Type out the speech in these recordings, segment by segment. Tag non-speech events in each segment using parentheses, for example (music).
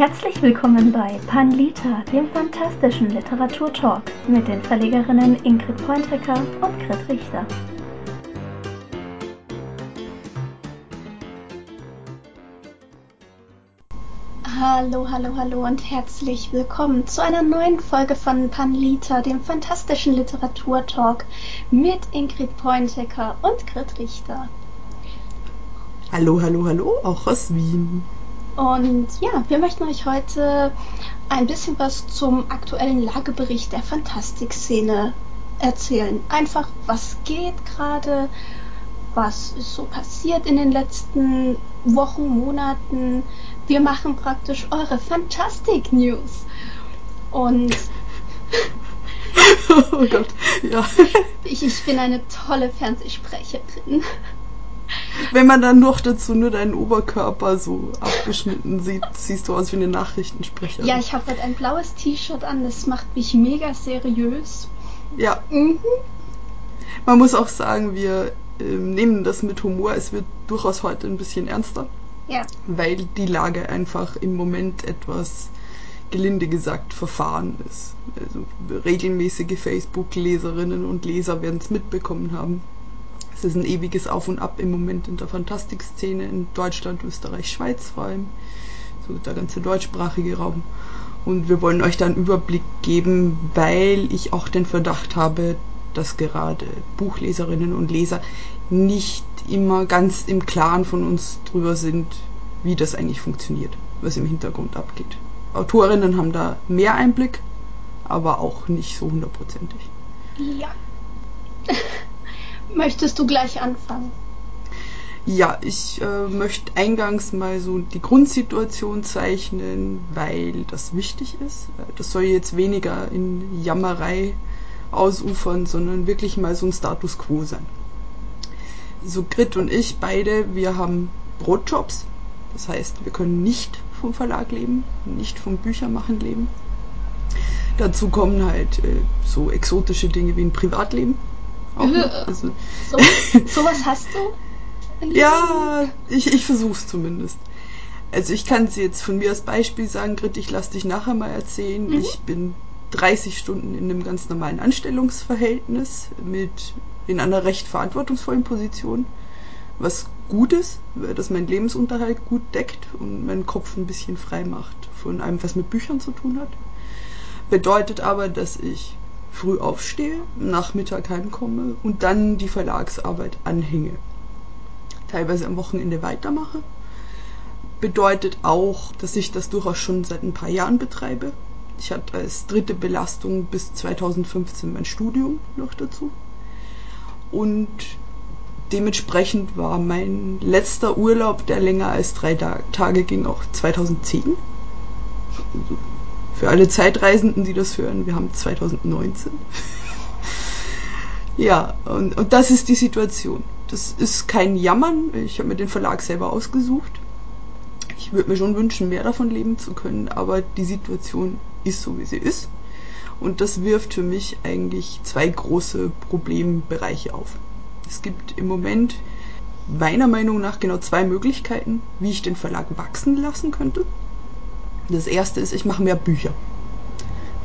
Herzlich willkommen bei Panlita, dem fantastischen Literaturtalk mit den Verlegerinnen Ingrid Pointecker und Grit Richter. Hallo, hallo, hallo und herzlich willkommen zu einer neuen Folge von Panlita, dem fantastischen Literaturtalk mit Ingrid Pointecker und Grit Richter. Hallo, hallo, hallo, auch aus Wien. Und ja, wir möchten euch heute ein bisschen was zum aktuellen Lagebericht der Fantastikszene erzählen. Einfach, was geht gerade, was ist so passiert in den letzten Wochen, Monaten. Wir machen praktisch eure Fantastic News. Und (laughs) oh Gott, ja. ich, ich bin eine tolle Fernsehsprecherin. Wenn man dann noch dazu nur deinen Oberkörper so abgeschnitten sieht, siehst du aus wie eine Nachrichtensprecherin. Ja, ich habe heute ein blaues T-Shirt an, das macht mich mega seriös. Ja. Mhm. Man muss auch sagen, wir äh, nehmen das mit Humor. Es wird durchaus heute ein bisschen ernster. Ja. Weil die Lage einfach im Moment etwas gelinde gesagt verfahren ist. Also regelmäßige Facebook-Leserinnen und Leser werden es mitbekommen haben. Es ist ein ewiges Auf und Ab im Moment in der Fantastikszene in Deutschland, Österreich, Schweiz vor allem. So der ganze deutschsprachige Raum. Und wir wollen euch da einen Überblick geben, weil ich auch den Verdacht habe, dass gerade Buchleserinnen und Leser nicht immer ganz im Klaren von uns drüber sind, wie das eigentlich funktioniert, was im Hintergrund abgeht. Autorinnen haben da mehr Einblick, aber auch nicht so hundertprozentig. Ja. (laughs) Möchtest du gleich anfangen? Ja, ich äh, möchte eingangs mal so die Grundsituation zeichnen, weil das wichtig ist. Das soll jetzt weniger in Jammerei ausufern, sondern wirklich mal so ein Status quo sein. So Grit und ich beide, wir haben Brotjobs. Das heißt, wir können nicht vom Verlag leben, nicht vom Büchermachen leben. Dazu kommen halt äh, so exotische Dinge wie ein Privatleben. Auch noch. Also, So, sowas hast du? ja, ich, ich versuch's zumindest. Also ich kann es jetzt von mir als Beispiel sagen, Grit, ich lass dich nachher mal erzählen. Mhm. Ich bin 30 Stunden in einem ganz normalen Anstellungsverhältnis mit in einer recht verantwortungsvollen Position, was gut ist, weil das meinen Lebensunterhalt gut deckt und meinen Kopf ein bisschen frei macht von allem, was mit Büchern zu tun hat. Bedeutet aber, dass ich früh aufstehe, Nachmittag heimkomme und dann die Verlagsarbeit anhänge. Teilweise am Wochenende weitermache. Bedeutet auch, dass ich das durchaus schon seit ein paar Jahren betreibe. Ich hatte als dritte Belastung bis 2015 mein Studium noch dazu. Und dementsprechend war mein letzter Urlaub, der länger als drei Tage ging, auch 2010. Für alle Zeitreisenden, die das hören, wir haben 2019. ja, und, und das ist die Situation. Das ist kein Jammern. Ich habe mir den Verlag selber ausgesucht. Ich würde mir schon wünschen, mehr davon leben zu können, aber die Situation ist so, wie sie ist. Und das wirft für mich eigentlich zwei große Problembereiche auf. Es gibt im Moment meiner Meinung nach genau zwei Möglichkeiten, wie ich den Verlag wachsen lassen könnte. Das erste ist, ich mache mehr Bücher.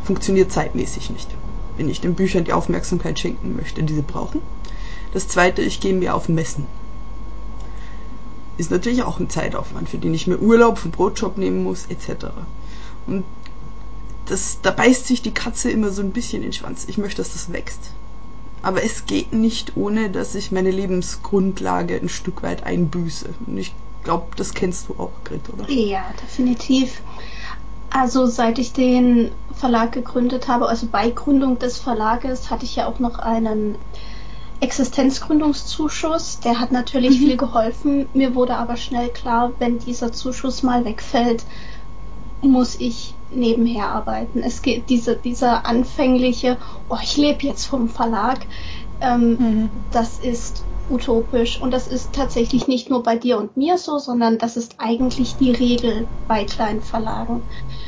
Funktioniert zeitmäßig nicht. Wenn ich den Büchern die Aufmerksamkeit schenken möchte, die sie brauchen. Das zweite, ich gehe mehr auf Messen. Ist natürlich auch ein Zeitaufwand, für den ich mir Urlaub vom Brotjob nehmen muss, etc. Und das, da beißt sich die Katze immer so ein bisschen in den Schwanz. Ich möchte, dass das wächst. Aber es geht nicht, ohne dass ich meine Lebensgrundlage ein Stück weit einbüße. Und ich glaube, das kennst du auch, Grit, oder? Ja, definitiv. Also seit ich den Verlag gegründet habe, also bei Gründung des Verlages, hatte ich ja auch noch einen Existenzgründungszuschuss. Der hat natürlich Mhm. viel geholfen. Mir wurde aber schnell klar, wenn dieser Zuschuss mal wegfällt, muss ich nebenher arbeiten. Es geht diese, dieser anfängliche, oh, ich lebe jetzt vom Verlag, ähm, Mhm. das ist utopisch und das ist tatsächlich nicht nur bei dir und mir so, sondern das ist eigentlich die Regel bei kleinen Verlagen.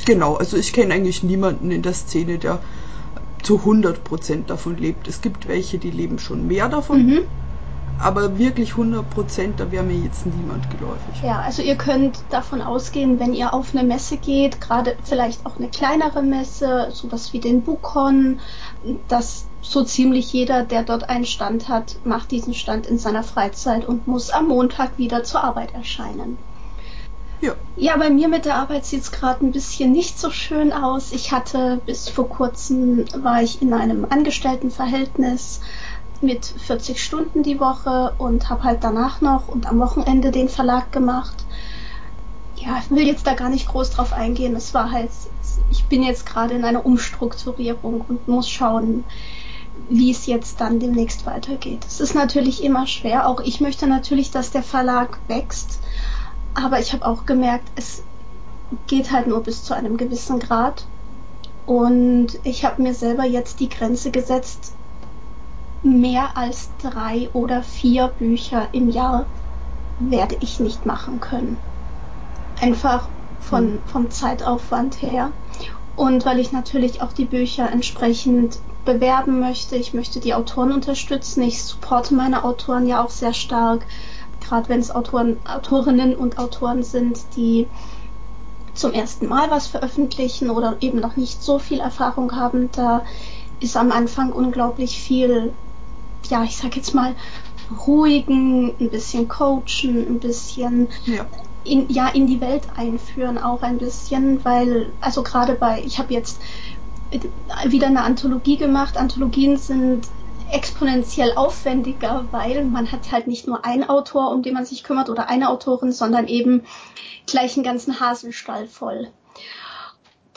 Genau, also ich kenne eigentlich niemanden in der Szene, der zu 100% davon lebt. Es gibt welche, die leben schon mehr davon. Mhm. Aber wirklich 100 Prozent, da wäre mir jetzt niemand geläufig. Ja, also ihr könnt davon ausgehen, wenn ihr auf eine Messe geht, gerade vielleicht auch eine kleinere Messe, sowas wie den Bukon, dass so ziemlich jeder, der dort einen Stand hat, macht diesen Stand in seiner Freizeit und muss am Montag wieder zur Arbeit erscheinen. Ja. ja, bei mir mit der Arbeit sieht es gerade ein bisschen nicht so schön aus. Ich hatte bis vor kurzem war ich in einem Angestelltenverhältnis mit 40 Stunden die Woche und habe halt danach noch und am Wochenende den Verlag gemacht. Ja, ich will jetzt da gar nicht groß drauf eingehen. Es war halt, ich bin jetzt gerade in einer Umstrukturierung und muss schauen, wie es jetzt dann demnächst weitergeht. Es ist natürlich immer schwer. Auch ich möchte natürlich, dass der Verlag wächst. Aber ich habe auch gemerkt, es geht halt nur bis zu einem gewissen Grad. Und ich habe mir selber jetzt die Grenze gesetzt, mehr als drei oder vier Bücher im Jahr werde ich nicht machen können. Einfach von, hm. vom Zeitaufwand her. Und weil ich natürlich auch die Bücher entsprechend bewerben möchte. Ich möchte die Autoren unterstützen. Ich supporte meine Autoren ja auch sehr stark. Gerade wenn es Autoren, Autorinnen und Autoren sind, die zum ersten Mal was veröffentlichen oder eben noch nicht so viel Erfahrung haben, da ist am Anfang unglaublich viel ja, ich sag jetzt mal, ruhigen, ein bisschen coachen, ein bisschen ja. In, ja, in die Welt einführen auch ein bisschen, weil, also gerade bei, ich habe jetzt wieder eine Anthologie gemacht. Anthologien sind exponentiell aufwendiger, weil man hat halt nicht nur einen Autor, um den man sich kümmert oder eine Autorin, sondern eben gleich einen ganzen Hasenstall voll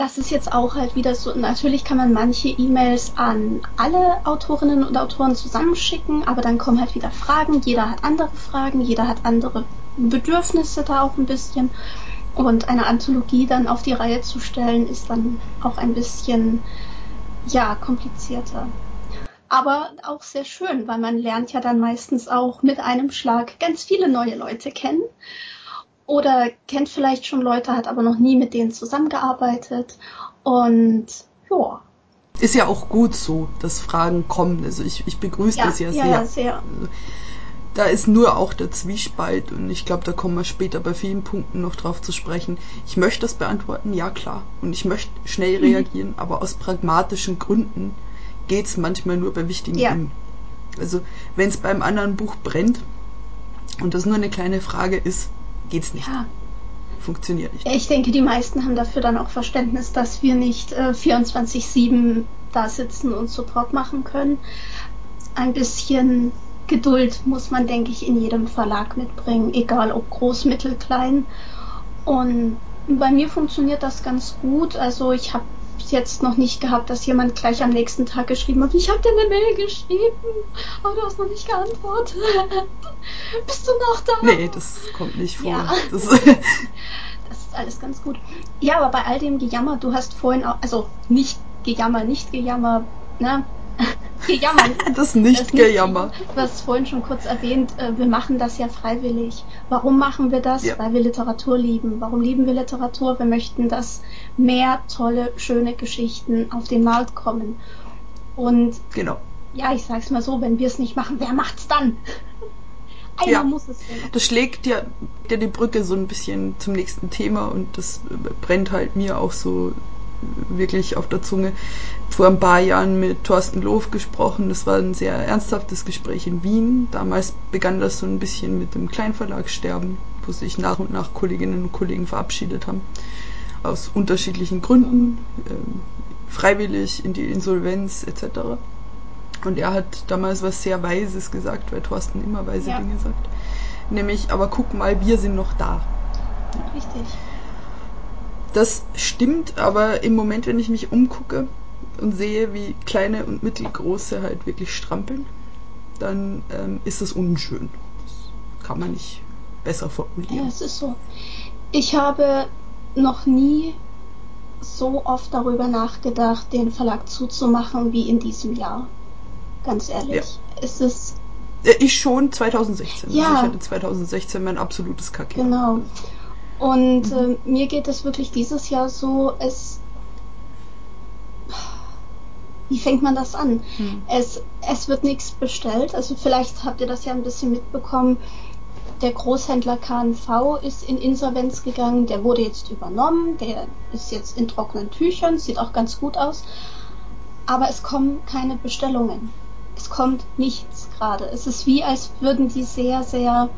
das ist jetzt auch halt wieder so, natürlich kann man manche E-Mails an alle Autorinnen und Autoren zusammenschicken, aber dann kommen halt wieder Fragen, jeder hat andere Fragen, jeder hat andere Bedürfnisse da auch ein bisschen. Und eine Anthologie dann auf die Reihe zu stellen, ist dann auch ein bisschen, ja, komplizierter. Aber auch sehr schön, weil man lernt ja dann meistens auch mit einem Schlag ganz viele neue Leute kennen oder kennt vielleicht schon Leute, hat aber noch nie mit denen zusammengearbeitet. Und ja. Ist ja auch gut so, dass Fragen kommen. Also ich, ich begrüße ja, das ja, ja sehr. Ja, sehr. Da ist nur auch der Zwiespalt und ich glaube, da kommen wir später bei vielen Punkten noch drauf zu sprechen. Ich möchte das beantworten, ja klar. Und ich möchte schnell mhm. reagieren, aber aus pragmatischen Gründen geht es manchmal nur bei wichtigen ja. Dingen. Also wenn es beim anderen Buch brennt und das nur eine kleine Frage ist, geht's nicht. Ja. Funktioniert nicht. Ich denke, die meisten haben dafür dann auch Verständnis, dass wir nicht äh, 24-7 da sitzen und Support machen können. Ein bisschen Geduld muss man, denke ich, in jedem Verlag mitbringen, egal ob groß, mittel, klein. Und bei mir funktioniert das ganz gut. Also ich habe jetzt noch nicht gehabt, dass jemand gleich am nächsten Tag geschrieben hat, ich habe dir eine Mail geschrieben, aber du hast noch nicht geantwortet. (laughs) Bist du noch da? Nee, das kommt nicht vor. Ja. Das, (laughs) das ist alles ganz gut. Ja, aber bei all dem Gejammer, du hast vorhin auch, also nicht Gejammer, nicht Gejammer, ne? (laughs) Gejammer. das nicht Gejammer. Du hast vorhin schon kurz erwähnt, äh, wir machen das ja freiwillig. Warum machen wir das? Ja. Weil wir Literatur lieben. Warum lieben wir Literatur? Wir möchten, dass mehr tolle, schöne Geschichten auf den Markt kommen. Und genau. ja, ich sag's mal so, wenn wir es nicht machen, wer macht's dann? (laughs) Einer ja. muss es sehen. Das schlägt ja, ja die Brücke so ein bisschen zum nächsten Thema und das brennt halt mir auch so wirklich auf der Zunge. Vor ein paar Jahren mit Thorsten Loof gesprochen. Das war ein sehr ernsthaftes Gespräch in Wien. Damals begann das so ein bisschen mit dem Kleinverlagssterben, wo sich nach und nach Kolleginnen und Kollegen verabschiedet haben. Aus unterschiedlichen Gründen, ähm, freiwillig in die Insolvenz etc. Und er hat damals was sehr Weises gesagt, weil Thorsten immer weise ja. Dinge sagt. Nämlich, aber guck mal, wir sind noch da. Richtig. Das stimmt, aber im Moment, wenn ich mich umgucke und sehe, wie kleine und mittelgroße halt wirklich strampeln, dann ähm, ist das unschön. Das kann man nicht besser formulieren. Ja, es ist so. Ich habe noch nie so oft darüber nachgedacht, den Verlag zuzumachen wie in diesem Jahr. Ganz ehrlich. Ja. Es ist. Ich schon 2016. Ja. Also ich hatte 2016 mein absolutes Kacke. Genau. Und mhm. äh, mir geht es wirklich dieses Jahr so, es. wie fängt man das an? Hm. Es, es wird nichts bestellt. Also vielleicht habt ihr das ja ein bisschen mitbekommen. Der Großhändler KNV ist in Insolvenz gegangen. Der wurde jetzt übernommen. Der ist jetzt in trockenen Tüchern. Sieht auch ganz gut aus. Aber es kommen keine Bestellungen. Es kommt nichts gerade. Es ist wie, als würden die sehr, sehr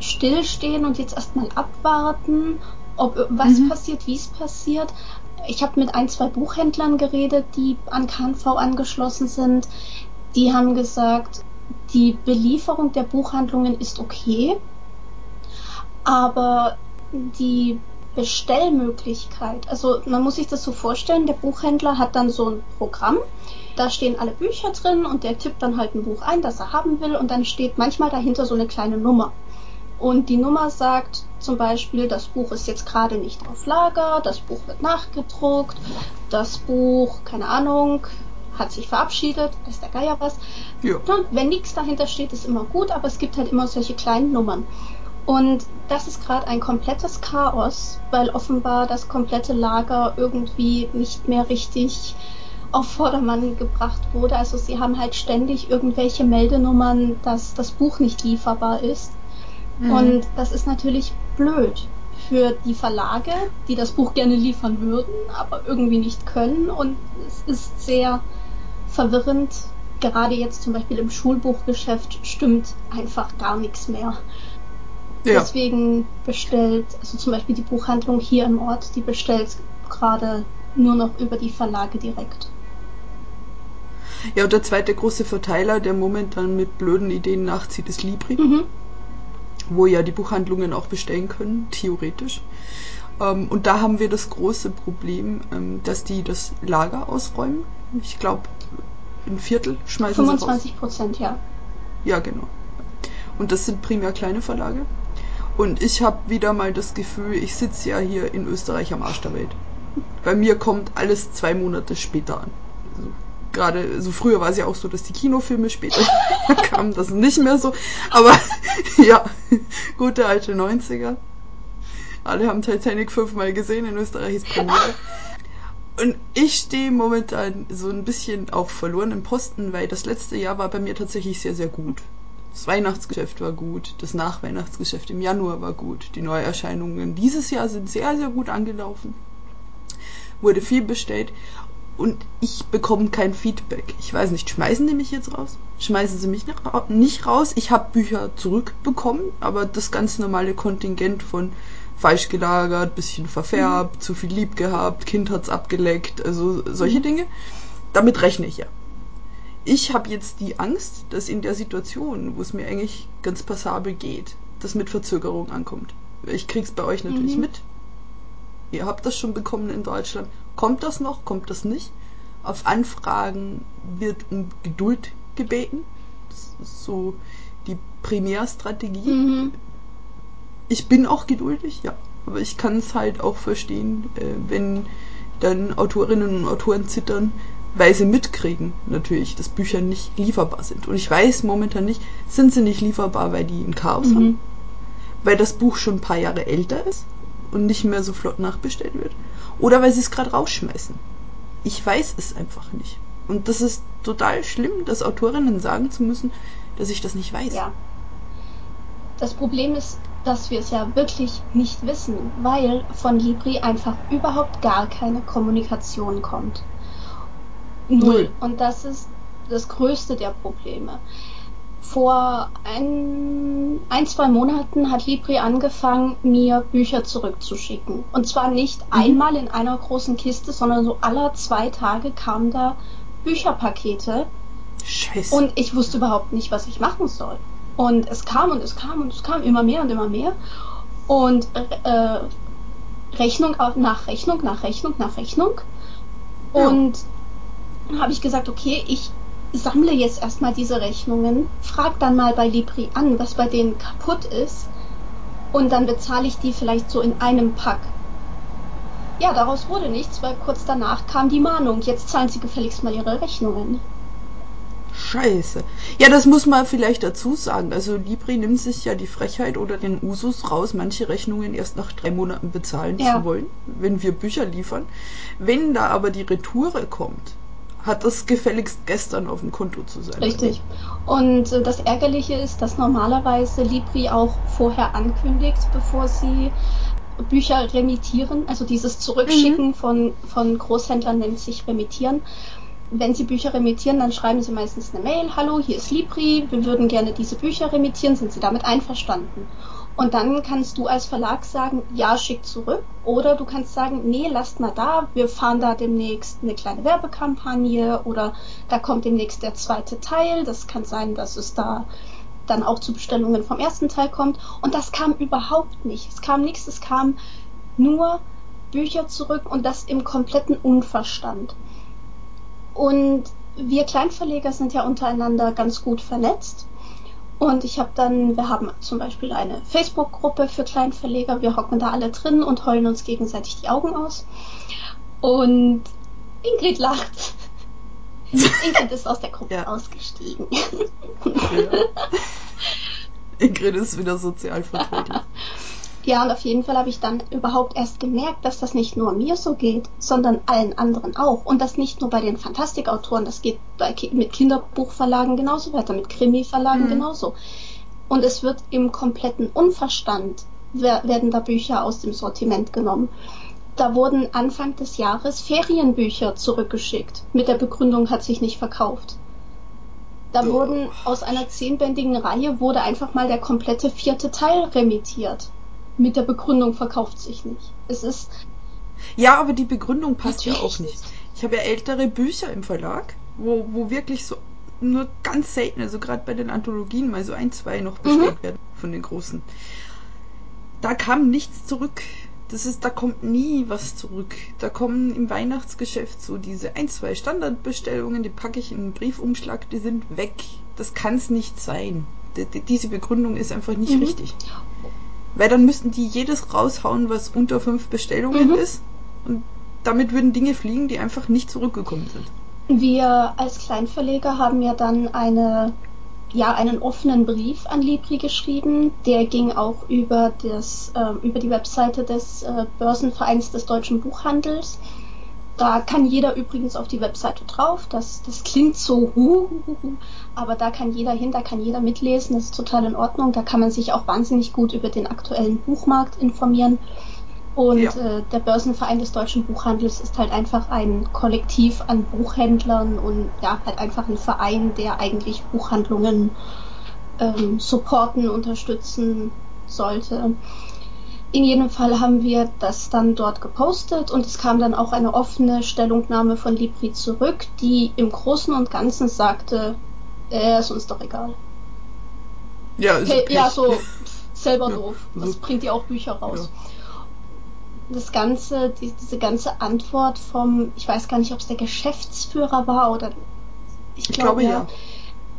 stillstehen und jetzt erstmal abwarten, ob was mhm. passiert, wie es passiert ich habe mit ein, zwei Buchhändlern geredet, die an KNV angeschlossen sind. Die haben gesagt, die Belieferung der Buchhandlungen ist okay, aber die Bestellmöglichkeit, also man muss sich das so vorstellen, der Buchhändler hat dann so ein Programm, da stehen alle Bücher drin und der tippt dann halt ein Buch ein, das er haben will und dann steht manchmal dahinter so eine kleine Nummer. Und die Nummer sagt zum Beispiel, das Buch ist jetzt gerade nicht auf Lager, das Buch wird nachgedruckt, das Buch, keine Ahnung, hat sich verabschiedet, ist der Geier was. Ja. Wenn nichts dahinter steht, ist immer gut, aber es gibt halt immer solche kleinen Nummern. Und das ist gerade ein komplettes Chaos, weil offenbar das komplette Lager irgendwie nicht mehr richtig auf Vordermann gebracht wurde. Also sie haben halt ständig irgendwelche Meldenummern, dass das Buch nicht lieferbar ist. Mhm. Und das ist natürlich blöd für die Verlage, die das Buch gerne liefern würden, aber irgendwie nicht können. Und es ist sehr verwirrend. Gerade jetzt zum Beispiel im Schulbuchgeschäft stimmt einfach gar nichts mehr. Ja. Deswegen bestellt, also zum Beispiel die Buchhandlung hier im Ort, die bestellt gerade nur noch über die Verlage direkt. Ja, und der zweite große Verteiler, der momentan mit blöden Ideen nachzieht, ist Libri. Mhm wo ja die Buchhandlungen auch bestellen können, theoretisch. Ähm, und da haben wir das große Problem, ähm, dass die das Lager ausräumen. Ich glaube, ein Viertel schmeißen 25 Prozent, ja. Ja, genau. Und das sind primär kleine Verlage. Und ich habe wieder mal das Gefühl, ich sitze ja hier in Österreich am Arsch der Welt. Bei mir kommt alles zwei Monate später an. Also gerade, so früher war es ja auch so, dass die Kinofilme später (laughs) kamen, das ist nicht mehr so. Aber (laughs) ja, gute alte 90er. Alle haben Titanic fünfmal gesehen, in Österreich ist Premiere. Und ich stehe momentan so ein bisschen auf verlorenen Posten, weil das letzte Jahr war bei mir tatsächlich sehr, sehr gut. Das Weihnachtsgeschäft war gut, das Nachweihnachtsgeschäft im Januar war gut, die Neuerscheinungen dieses Jahr sind sehr, sehr gut angelaufen. Wurde viel bestellt und ich bekomme kein Feedback. Ich weiß nicht, schmeißen die mich jetzt raus? Schmeißen sie mich nicht raus? Ich habe Bücher zurückbekommen, aber das ganz normale Kontingent von falsch gelagert, bisschen verfärbt, mhm. zu viel lieb gehabt, Kind hat's abgeleckt, also solche mhm. Dinge. Damit rechne ich ja. Ich habe jetzt die Angst, dass in der Situation, wo es mir eigentlich ganz passabel geht, das mit Verzögerung ankommt. Ich krieg's bei euch natürlich mhm. mit. Ihr habt das schon bekommen in Deutschland Kommt das noch? Kommt das nicht? Auf Anfragen wird um Geduld gebeten. Das ist so die Primärstrategie. Mhm. Ich bin auch geduldig, ja. Aber ich kann es halt auch verstehen, äh, wenn dann Autorinnen und Autoren zittern, weil sie mitkriegen, natürlich, dass Bücher nicht lieferbar sind. Und ich weiß momentan nicht, sind sie nicht lieferbar, weil die ein Chaos mhm. haben? Weil das Buch schon ein paar Jahre älter ist und nicht mehr so flott nachbestellt wird? Oder weil sie es gerade rausschmeißen. Ich weiß es einfach nicht. Und das ist total schlimm, das Autorinnen sagen zu müssen, dass ich das nicht weiß. Ja. Das Problem ist, dass wir es ja wirklich nicht wissen, weil von Libri einfach überhaupt gar keine Kommunikation kommt. Null. Und das ist das größte der Probleme. Vor ein, ein, zwei Monaten hat Libri angefangen, mir Bücher zurückzuschicken. Und zwar nicht mhm. einmal in einer großen Kiste, sondern so aller zwei Tage kamen da Bücherpakete. Scheiße. Und ich wusste überhaupt nicht, was ich machen soll. Und es kam und es kam und es kam immer mehr und immer mehr. Und äh, Rechnung nach Rechnung nach Rechnung nach Rechnung. Und ja. habe ich gesagt, okay, ich sammle jetzt erstmal diese Rechnungen, frag dann mal bei Libri an, was bei denen kaputt ist und dann bezahle ich die vielleicht so in einem Pack. Ja, daraus wurde nichts, weil kurz danach kam die Mahnung, jetzt zahlen sie gefälligst mal ihre Rechnungen. Scheiße. Ja, das muss man vielleicht dazu sagen. Also Libri nimmt sich ja die Frechheit oder den Usus raus, manche Rechnungen erst nach drei Monaten bezahlen ja. zu wollen, wenn wir Bücher liefern. Wenn da aber die Retoure kommt, hat das gefälligst gestern auf dem Konto zu sein. Richtig. Und äh, das Ärgerliche ist, dass normalerweise Libri auch vorher ankündigt, bevor sie Bücher remittieren, also dieses Zurückschicken mhm. von, von Großhändlern nennt sich remittieren. Wenn Sie Bücher remittieren, dann schreiben Sie meistens eine Mail, hallo, hier ist Libri, wir würden gerne diese Bücher remittieren, sind Sie damit einverstanden? Und dann kannst du als Verlag sagen, ja, schick zurück. Oder du kannst sagen, nee, lasst mal da, wir fahren da demnächst eine kleine Werbekampagne oder da kommt demnächst der zweite Teil. Das kann sein, dass es da dann auch zu Bestellungen vom ersten Teil kommt. Und das kam überhaupt nicht. Es kam nichts, es kam nur Bücher zurück und das im kompletten Unverstand. Und wir Kleinverleger sind ja untereinander ganz gut vernetzt. Und ich habe dann, wir haben zum Beispiel eine Facebook-Gruppe für Kleinverleger. Wir hocken da alle drin und heulen uns gegenseitig die Augen aus. Und Ingrid lacht. (laughs) Ingrid ist aus der Gruppe ja. ausgestiegen. Ja. Ingrid ist wieder sozial verträglich. (laughs) Ja, und auf jeden Fall habe ich dann überhaupt erst gemerkt, dass das nicht nur mir so geht, sondern allen anderen auch. Und das nicht nur bei den Fantastikautoren, das geht bei, mit Kinderbuchverlagen genauso weiter, mit Krimiverlagen mhm. genauso. Und es wird im kompletten Unverstand werden da Bücher aus dem Sortiment genommen. Da wurden Anfang des Jahres Ferienbücher zurückgeschickt. Mit der Begründung hat sich nicht verkauft. Da oh. wurden aus einer zehnbändigen Reihe wurde einfach mal der komplette vierte Teil remittiert mit der Begründung verkauft sich nicht. Es ist. Ja, aber die Begründung passt ja auch nicht. Ich habe ja ältere Bücher im Verlag, wo, wo wirklich so nur ganz selten, also gerade bei den Anthologien mal so ein, zwei noch bestellt mhm. werden von den großen. Da kam nichts zurück. Das ist, da kommt nie was zurück. Da kommen im Weihnachtsgeschäft so diese ein, zwei Standardbestellungen, die packe ich in einen Briefumschlag, die sind weg. Das kann es nicht sein. D diese Begründung ist einfach nicht mhm. richtig. Weil dann müssten die jedes raushauen, was unter fünf Bestellungen mhm. ist. Und damit würden Dinge fliegen, die einfach nicht zurückgekommen sind. Wir als Kleinverleger haben ja dann eine, ja, einen offenen Brief an Libri geschrieben. Der ging auch über, das, äh, über die Webseite des äh, Börsenvereins des deutschen Buchhandels. Da kann jeder übrigens auf die Webseite drauf. Das, das klingt so, uh, uh, uh, aber da kann jeder hin, da kann jeder mitlesen. Das ist total in Ordnung. Da kann man sich auch wahnsinnig gut über den aktuellen Buchmarkt informieren. Und ja. äh, der Börsenverein des deutschen Buchhandels ist halt einfach ein Kollektiv an Buchhändlern und ja, halt einfach ein Verein, der eigentlich Buchhandlungen ähm, supporten, unterstützen sollte. In jedem Fall haben wir das dann dort gepostet und es kam dann auch eine offene Stellungnahme von Libri zurück, die im Großen und Ganzen sagte, äh, ist uns doch egal. Ja, ist okay, ja so (laughs) selber ja, doof. Das so. bringt ja auch Bücher raus. Ja. Das ganze, die, diese ganze Antwort vom, ich weiß gar nicht, ob es der Geschäftsführer war oder ich, ich glaube, ja.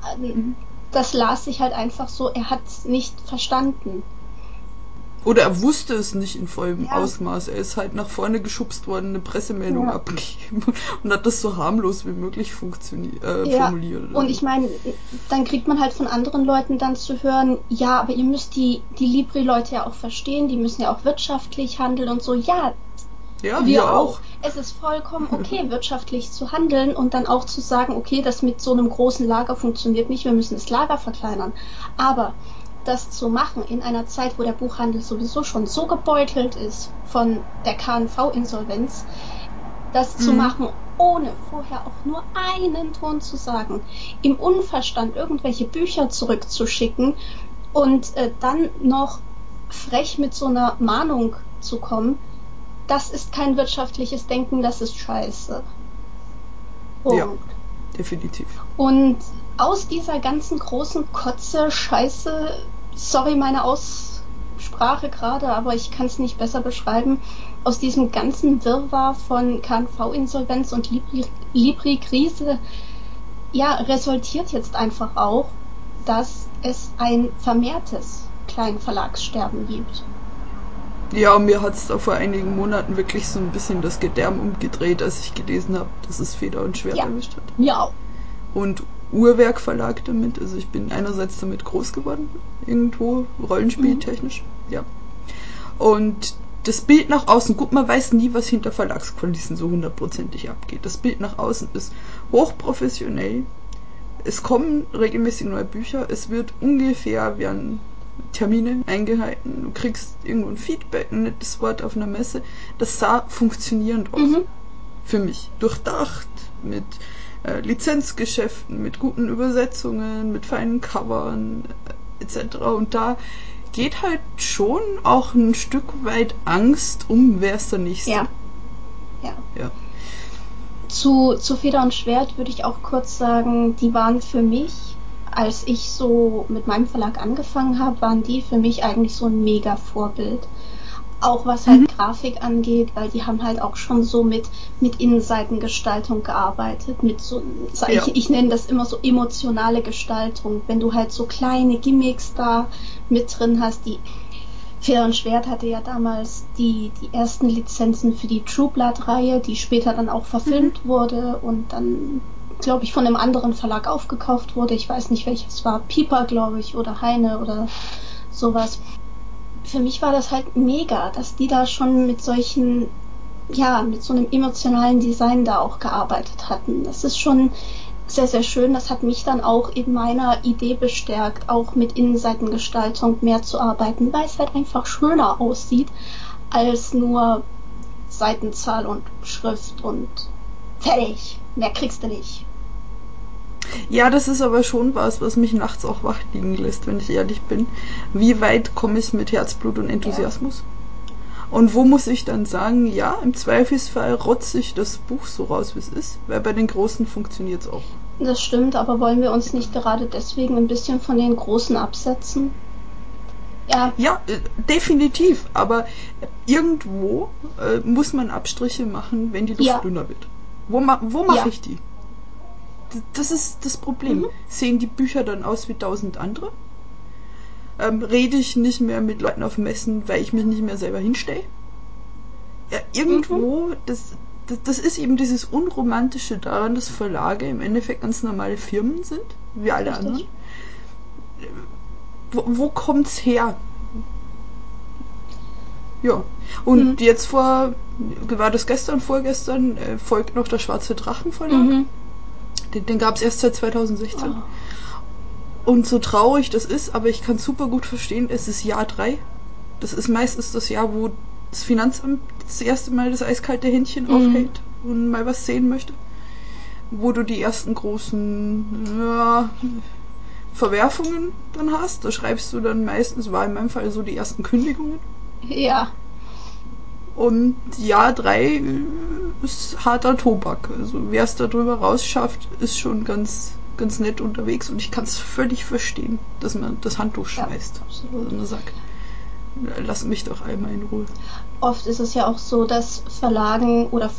ja. Mhm. Das las sich halt einfach so, er hat es nicht verstanden. Oder er wusste es nicht in vollem ja. Ausmaß. Er ist halt nach vorne geschubst worden, eine Pressemeldung ja. abgegeben (laughs) und hat das so harmlos wie möglich äh, ja. formuliert. Und ich meine, dann kriegt man halt von anderen Leuten dann zu hören, ja, aber ihr müsst die, die Libri-Leute ja auch verstehen, die müssen ja auch wirtschaftlich handeln und so. Ja, ja, wir, wir auch. auch. Es ist vollkommen (laughs) okay, wirtschaftlich zu handeln und dann auch zu sagen, okay, das mit so einem großen Lager funktioniert nicht, wir müssen das Lager verkleinern. Aber das zu machen in einer Zeit, wo der Buchhandel sowieso schon so gebeutelt ist von der KNV-Insolvenz, das mhm. zu machen, ohne vorher auch nur einen Ton zu sagen, im Unverstand irgendwelche Bücher zurückzuschicken und äh, dann noch frech mit so einer Mahnung zu kommen, das ist kein wirtschaftliches Denken, das ist scheiße. Punkt. Ja, definitiv. Und aus dieser ganzen großen Kotze, Scheiße, sorry meine Aussprache gerade, aber ich kann es nicht besser beschreiben, aus diesem ganzen Wirrwarr von KNV-Insolvenz und Libri-Krise, ja, resultiert jetzt einfach auch, dass es ein vermehrtes Kleinverlagssterben gibt. Ja, mir hat es da vor einigen Monaten wirklich so ein bisschen das Gedärm umgedreht, als ich gelesen habe, dass es Feder und Schwert ja, erwischt hat. Auch. Und Uhrwerk Verlag damit. Also ich bin einerseits damit groß geworden, irgendwo rollenspieltechnisch, mhm. ja. Und das Bild nach außen, guck, man weiß nie, was hinter Verlagskulissen so hundertprozentig abgeht. Das Bild nach außen ist hochprofessionell. Es kommen regelmäßig neue Bücher. Es wird ungefähr, werden Termine eingehalten. Du kriegst irgendwo ein Feedback, ein nettes Wort auf einer Messe. Das sah funktionierend aus. Mhm. Für mich. Durchdacht, mit äh, Lizenzgeschäften, mit guten Übersetzungen, mit feinen Covern äh, etc. Und da geht halt schon auch ein Stück weit Angst um, wer ist der Nächste. Ja. Ja. Ja. Zu, zu Feder und Schwert würde ich auch kurz sagen, die waren für mich, als ich so mit meinem Verlag angefangen habe, waren die für mich eigentlich so ein mega Vorbild. Auch was halt Mhm. Grafik angeht, weil die haben halt auch schon so mit, mit Innenseitengestaltung gearbeitet, mit so, Ja. ich, ich nenne das immer so emotionale Gestaltung. Wenn du halt so kleine Gimmicks da mit drin hast, die Feder und Schwert hatte ja damals die, die ersten Lizenzen für die True Blood-Reihe, die später dann auch verfilmt wurde und dann, glaube ich, von einem anderen Verlag aufgekauft wurde. Ich weiß nicht, welches war. Pieper, glaube ich, oder Heine oder sowas. Für mich war das halt mega, dass die da schon mit solchen, ja, mit so einem emotionalen Design da auch gearbeitet hatten. Das ist schon sehr, sehr schön. Das hat mich dann auch in meiner Idee bestärkt, auch mit Innenseitengestaltung mehr zu arbeiten, weil es halt einfach schöner aussieht als nur Seitenzahl und Schrift und fertig. Mehr kriegst du nicht. Ja, das ist aber schon was, was mich nachts auch wach liegen lässt, wenn ich ehrlich bin. Wie weit komme ich mit Herzblut und Enthusiasmus? Und wo muss ich dann sagen, ja, im Zweifelsfall rotze ich das Buch so raus, wie es ist, weil bei den Großen funktioniert es auch. Das stimmt, aber wollen wir uns nicht gerade deswegen ein bisschen von den Großen absetzen? Ja, Ja, äh, definitiv, aber irgendwo äh, muss man Abstriche machen, wenn die Luft Ja. dünner wird. Wo, ma wo mache Ja. ich die? Das ist das Problem. Mhm. Sehen die Bücher dann aus wie tausend andere? Ähm, rede ich nicht mehr mit Leuten auf Messen, weil ich mich nicht mehr selber hinstelle? Ja, irgendwo, das, das, das ist eben dieses Unromantische daran, dass Verlage im Endeffekt ganz normale Firmen sind, wie alle Richtig. anderen. Wo, wo kommt's her? Ja. Und Mhm. jetzt vor, war das gestern, vorgestern, äh, folgt noch der Schwarze Drachen Verlag. mhm. Den, den gab es erst seit 2016. Oh. Und so traurig das ist, aber ich kann super gut verstehen, es ist Jahr 3. Das ist meistens das Jahr, wo das Finanzamt das erste Mal das eiskalte Händchen Mhm. aufhält und mal was sehen möchte. Wo du die ersten großen ja, Verwerfungen dann hast. Da schreibst du dann meistens, war in meinem Fall so die ersten Kündigungen. Ja, Und Jahr 3 ist harter Tobak. Also wer es da drüber rausschafft, ist schon ganz, ganz nett unterwegs. Und ich kann es völlig verstehen, dass man das Handtuch Ja, schmeißt. absolut. Also man sagt, lass mich doch einmal in Ruhe. oft ist es ja auch so, dass Verlagen oder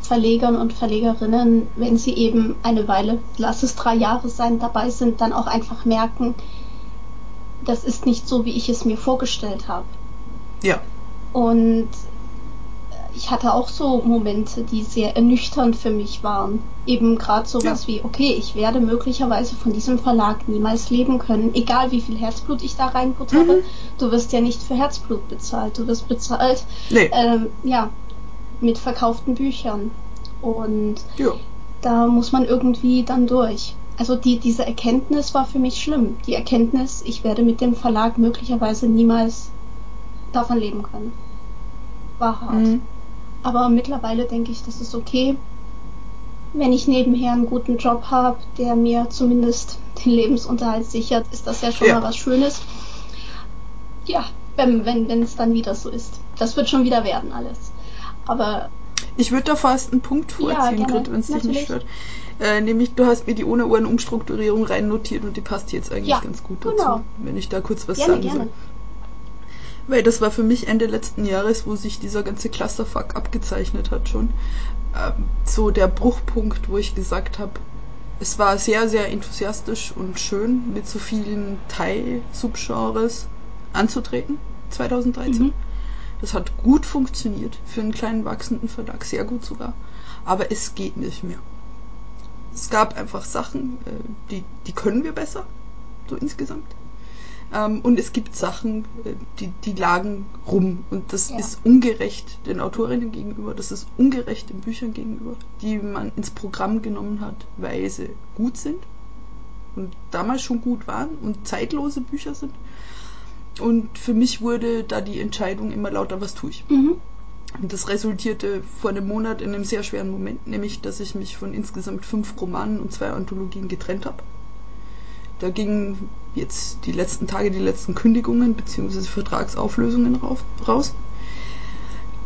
Verlegern und Verlegerinnen, wenn sie eben eine Weile, lass es drei Jahre sein, dabei sind, dann auch einfach merken, das ist nicht so, wie ich es mir vorgestellt habe. Ja, Und ich hatte auch so Momente, die sehr ernüchternd für mich waren. Eben gerade sowas Ja. wie, okay, ich werde möglicherweise von diesem Verlag niemals leben können, egal wie viel Herzblut ich da reinbuttere. Mhm. Du wirst ja nicht für Herzblut bezahlt, du wirst bezahlt, nee, ähm, ja, mit verkauften Büchern. Und ja. da muss man irgendwie dann durch. Also die, diese Erkenntnis war für mich schlimm. Die Erkenntnis, ich werde mit dem Verlag möglicherweise niemals davon leben können. War hart. Mhm. Aber mittlerweile denke ich, das ist okay. Wenn ich nebenher einen guten Job habe, der mir zumindest den Lebensunterhalt sichert, ist das ja schon Ja. mal was Schönes. Ja, wenn wenn wenn es dann wieder so ist. Das wird schon wieder werden alles. Aber Ich würde da fast einen Punkt Ja, vorziehen. Grit, wenn es dich nicht stört. Äh, nämlich, du hast mir die ohne Ohren Umstrukturierung rein notiert und die passt jetzt eigentlich Ja, ganz gut dazu, genau. wenn ich da kurz was gerne, sagen gerne. soll. Weil das war für mich Ende letzten Jahres, wo sich dieser ganze Clusterfuck abgezeichnet hat schon. Ähm, so der Bruchpunkt, wo ich gesagt habe, es war sehr, sehr enthusiastisch und schön, mit so vielen Teil-Subgenres anzutreten, 2013. Mhm. Das hat gut funktioniert für einen kleinen wachsenden Verlag, sehr gut sogar. Aber es geht nicht mehr. Es gab einfach Sachen, äh, die, die können wir besser, so insgesamt. Ähm, und es gibt Sachen, äh, die, die lagen rum. Und das Ja. ist ungerecht den Autorinnen gegenüber, das ist ungerecht den Büchern gegenüber, die man ins Programm genommen hat, weil sie gut sind und damals schon gut waren und zeitlose Bücher sind. Und für mich wurde da die Entscheidung immer lauter, was tue ich. Mhm. Und das resultierte vor einem Monat in einem sehr schweren Moment, nämlich dass ich mich von insgesamt fünf Romanen und zwei Anthologien getrennt habe. Da gingen jetzt die letzten Tage die letzten Kündigungen bzw. Vertragsauflösungen rauf, raus.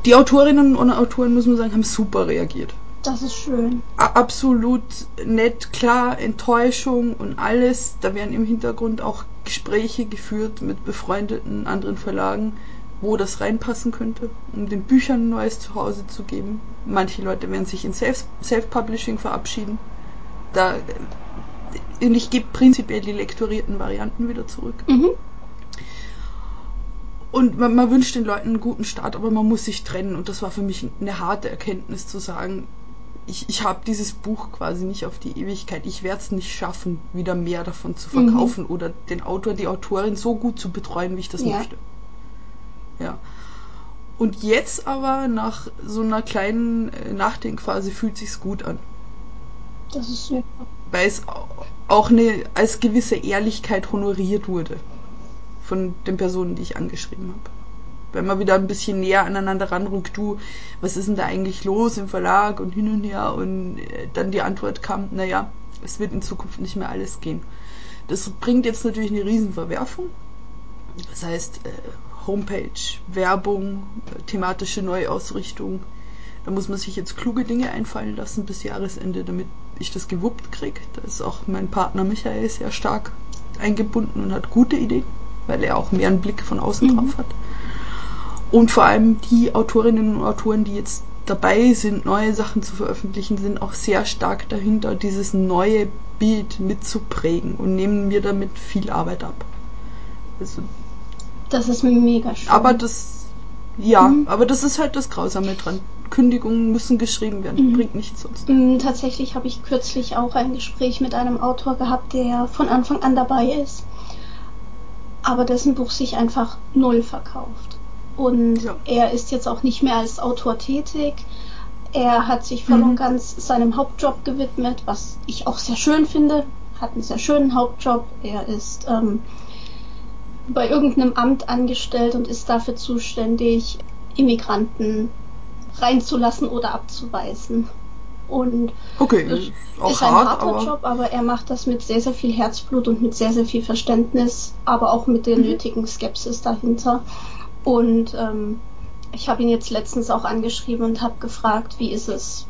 Die Autorinnen und Autoren, muss man sagen, haben super reagiert. Das ist schön. Absolut nett, klar, Enttäuschung und alles. Da werden im Hintergrund auch Gespräche geführt mit befreundeten anderen Verlagen, wo das reinpassen könnte, um den Büchern ein neues Zuhause zu geben. Manche Leute werden sich in Self- Self-Publishing verabschieden. Da, und ich gebe prinzipiell die lektorierten Varianten wieder zurück. Mhm. Und man, man wünscht den Leuten einen guten Start, aber man muss sich trennen. Und das war für mich eine harte Erkenntnis zu sagen, ich, ich habe dieses Buch quasi nicht auf die Ewigkeit. Ich werde es nicht schaffen, wieder mehr davon zu Mhm. verkaufen oder den Autor, die Autorin so gut zu betreuen, wie ich das Ja. möchte. Ja. Und jetzt aber nach so einer kleinen äh, Nachdenkphase fühlt sich's gut an, Das ist super. Weil es au- auch eine als gewisse Ehrlichkeit honoriert wurde von den Personen, die ich angeschrieben habe. Wenn man wieder ein bisschen näher aneinander ranrückt, du, was ist denn da eigentlich los im Verlag und hin und her und äh, dann die Antwort kam, naja, es wird in Zukunft nicht mehr alles gehen. Das bringt jetzt natürlich eine Riesenverwerfung. Das heißt, äh, Homepage, Werbung, äh, thematische Neuausrichtung. Da muss man sich jetzt kluge Dinge einfallen lassen bis Jahresende, damit ich das gewuppt kriege. Da ist auch mein Partner Michael sehr stark eingebunden und hat gute Ideen, weil er auch mehr einen Blick von außen Mhm. drauf hat. Und vor allem die Autorinnen und Autoren, die jetzt dabei sind, neue Sachen zu veröffentlichen, sind auch sehr stark dahinter, dieses neue Bild mitzuprägen und nehmen mir damit viel Arbeit ab. Also, Das ist mega schön. aber das, ja, Mhm. aber das ist halt das Grausame dran. Kündigungen müssen geschrieben werden, Mhm. bringt nichts sonst. Mm, Tatsächlich habe ich kürzlich auch ein Gespräch mit einem Autor gehabt, der von Anfang an dabei ist, aber dessen Buch sich einfach null verkauft. Und Ja. er ist jetzt auch nicht mehr als Autor tätig. Er hat sich voll Mhm. und ganz seinem Hauptjob gewidmet, was ich auch sehr schön finde. Hat einen sehr schönen Hauptjob. Er ist ähm, bei irgendeinem Amt angestellt und ist dafür zuständig, Immigranten reinzulassen oder abzuweisen. Und Okay, Das ist auch ist ein hart, harter aber Job, aber er macht das mit sehr, sehr viel Herzblut und mit sehr, sehr viel Verständnis, aber auch mit der Mhm. nötigen Skepsis dahinter. Und ähm, ich habe ihn jetzt letztens auch angeschrieben und habe gefragt, wie ist es?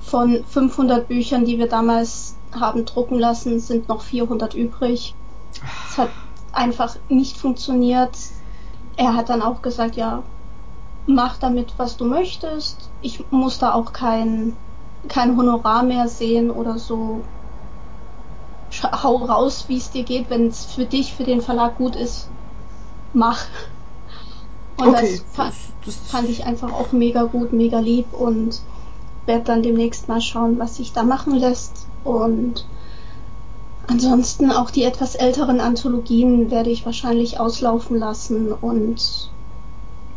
Von 500 Büchern, die wir damals haben drucken lassen, sind noch 400 übrig. Es hat einfach nicht funktioniert. Er hat dann auch gesagt, ja, mach damit, was du möchtest. Ich muss da auch kein, kein Honorar mehr sehen oder so. Hau raus, wie es dir geht, wenn es für dich, für den Verlag gut ist. Mach. Und okay, das, das fand ich einfach auch mega gut, mega lieb und werde dann demnächst mal schauen, was sich da machen lässt. Und ansonsten auch die etwas älteren Anthologien werde ich wahrscheinlich auslaufen lassen und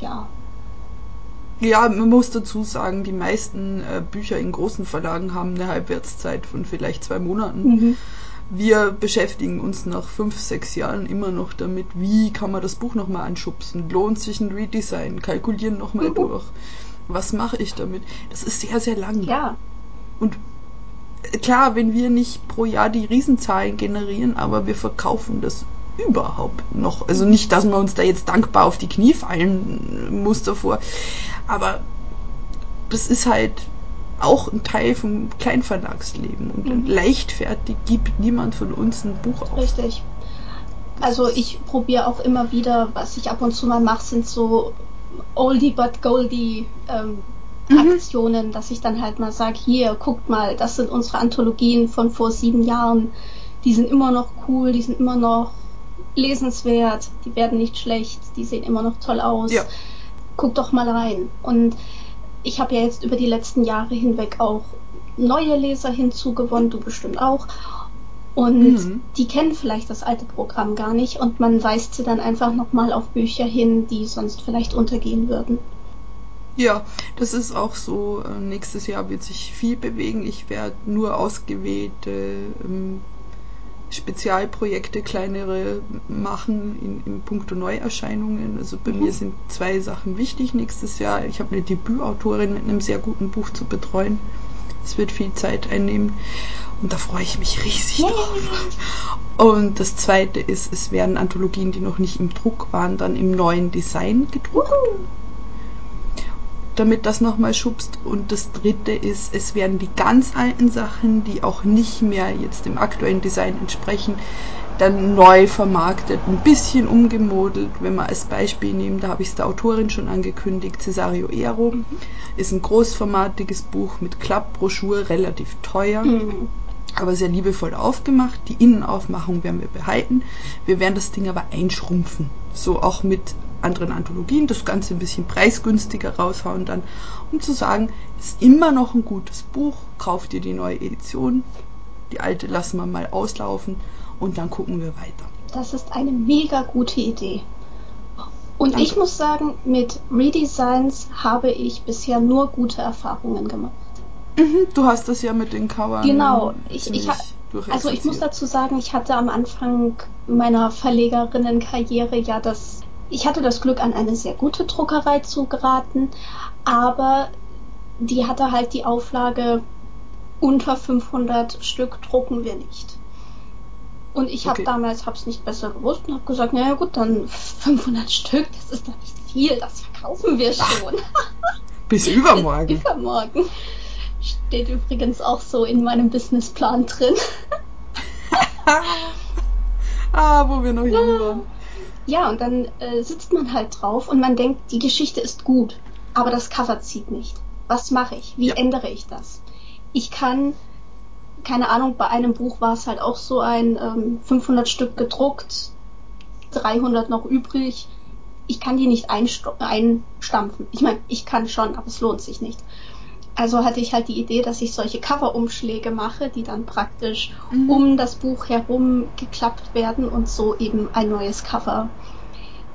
ja, Ja, man muss dazu sagen, die meisten äh, Bücher in großen Verlagen haben eine Halbwertszeit von vielleicht zwei Monaten. mhm. Wir beschäftigen uns nach fünf, sechs Jahren immer noch damit, wie kann man das Buch nochmal anschubsen? Lohnt sich ein Redesign? Kalkulieren nochmal Mhm. durch. Was mache ich damit? Das ist sehr, sehr lang. ja, Und äh, klar, wenn wir nicht pro Jahr die Riesenzahlen generieren, aber wir verkaufen das überhaupt noch. Also nicht, dass man uns da jetzt dankbar auf die Knie fallen muss davor, aber das ist halt auch ein Teil vom Kleinverlagsleben und Mhm. leichtfertig gibt niemand von uns ein Buch auf. richtig. Also ich probiere auch immer wieder, was ich ab und zu mal mache, sind so Oldie but Goldie ähm, Mhm. Aktionen, dass ich dann halt mal sage, hier, guckt mal, das sind unsere Anthologien von vor sieben Jahren. Die sind immer noch cool, die sind immer noch lesenswert, die werden nicht schlecht, die sehen immer noch toll aus. Ja. Guck doch mal rein. Und ich habe ja jetzt über die letzten Jahre hinweg auch neue Leser hinzugewonnen, du bestimmt auch. Und Mhm. die kennen vielleicht das alte Programm gar nicht und man weist sie dann einfach nochmal auf Bücher hin, die sonst vielleicht untergehen würden. Ja, das ist auch so. Äh, Nächstes Jahr wird sich viel bewegen. Ich werde nur ausgewählte ähm, Spezialprojekte, kleinere machen in, in puncto Neuerscheinungen. Also bei Mhm. mir sind zwei Sachen wichtig nächstes Jahr. Ich habe eine Debütautorin mit einem sehr guten Buch zu betreuen. Es wird viel Zeit einnehmen und da freue ich mich riesig drauf. Und das zweite ist, es werden Anthologien, die noch nicht im Druck waren, dann im neuen Design gedruckt damit das nochmal schubst. Und das dritte ist, es werden die ganz alten Sachen, die auch nicht mehr jetzt dem aktuellen Design entsprechen, dann neu vermarktet, ein bisschen umgemodelt. Wenn wir als Beispiel nehmen, da habe ich es der Autorin schon angekündigt, Cesario Ero, ist ein großformatiges Buch mit Klappbroschur, relativ teuer Mhm. aber sehr liebevoll aufgemacht. Die Innenaufmachung werden wir behalten. Wir werden das Ding aber einschrumpfen. So auch mit anderen Anthologien, das Ganze ein bisschen preisgünstiger raushauen dann, um zu sagen, ist immer noch ein gutes Buch, kauft ihr die neue Edition, die alte lassen wir mal auslaufen und dann gucken wir weiter. Das ist eine mega gute Idee. Und Danke. ich muss sagen, mit Redesigns habe ich bisher nur gute Erfahrungen gemacht. Mhm, du hast das ja mit den Covern. Genau, ich- ich ha- Also ich muss dazu sagen, ich hatte am Anfang meiner Verlegerinnenkarriere ja das, ich hatte das Glück, an eine sehr gute Druckerei zu geraten, aber die hatte halt die Auflage, unter 500 Stück drucken wir nicht. Und ich habe Okay. damals hab's nicht besser gewusst und habe gesagt, naja gut, dann 500 Stück, das ist doch nicht viel, das verkaufen wir schon. (laughs) Bis übermorgen. Übermorgen. Steht übrigens auch so in meinem Businessplan drin. (laughs) ah, wo wir noch (laughs) jung waren. Ja, und dann äh, sitzt man halt drauf und man denkt, die Geschichte ist gut, aber das Cover zieht nicht. Was mache ich? Wie Ja. ändere ich das? Ich kann, keine Ahnung, bei einem Buch war es halt auch so ein ähm, 500 Stück gedruckt, 300 noch übrig. Ich kann die nicht einstampfen. Ich meine, ich kann schon, aber es lohnt sich nicht. Also hatte ich halt die Idee, dass ich solche Coverumschläge mache, die dann praktisch Mhm. um das Buch herum geklappt werden und so eben ein neues Cover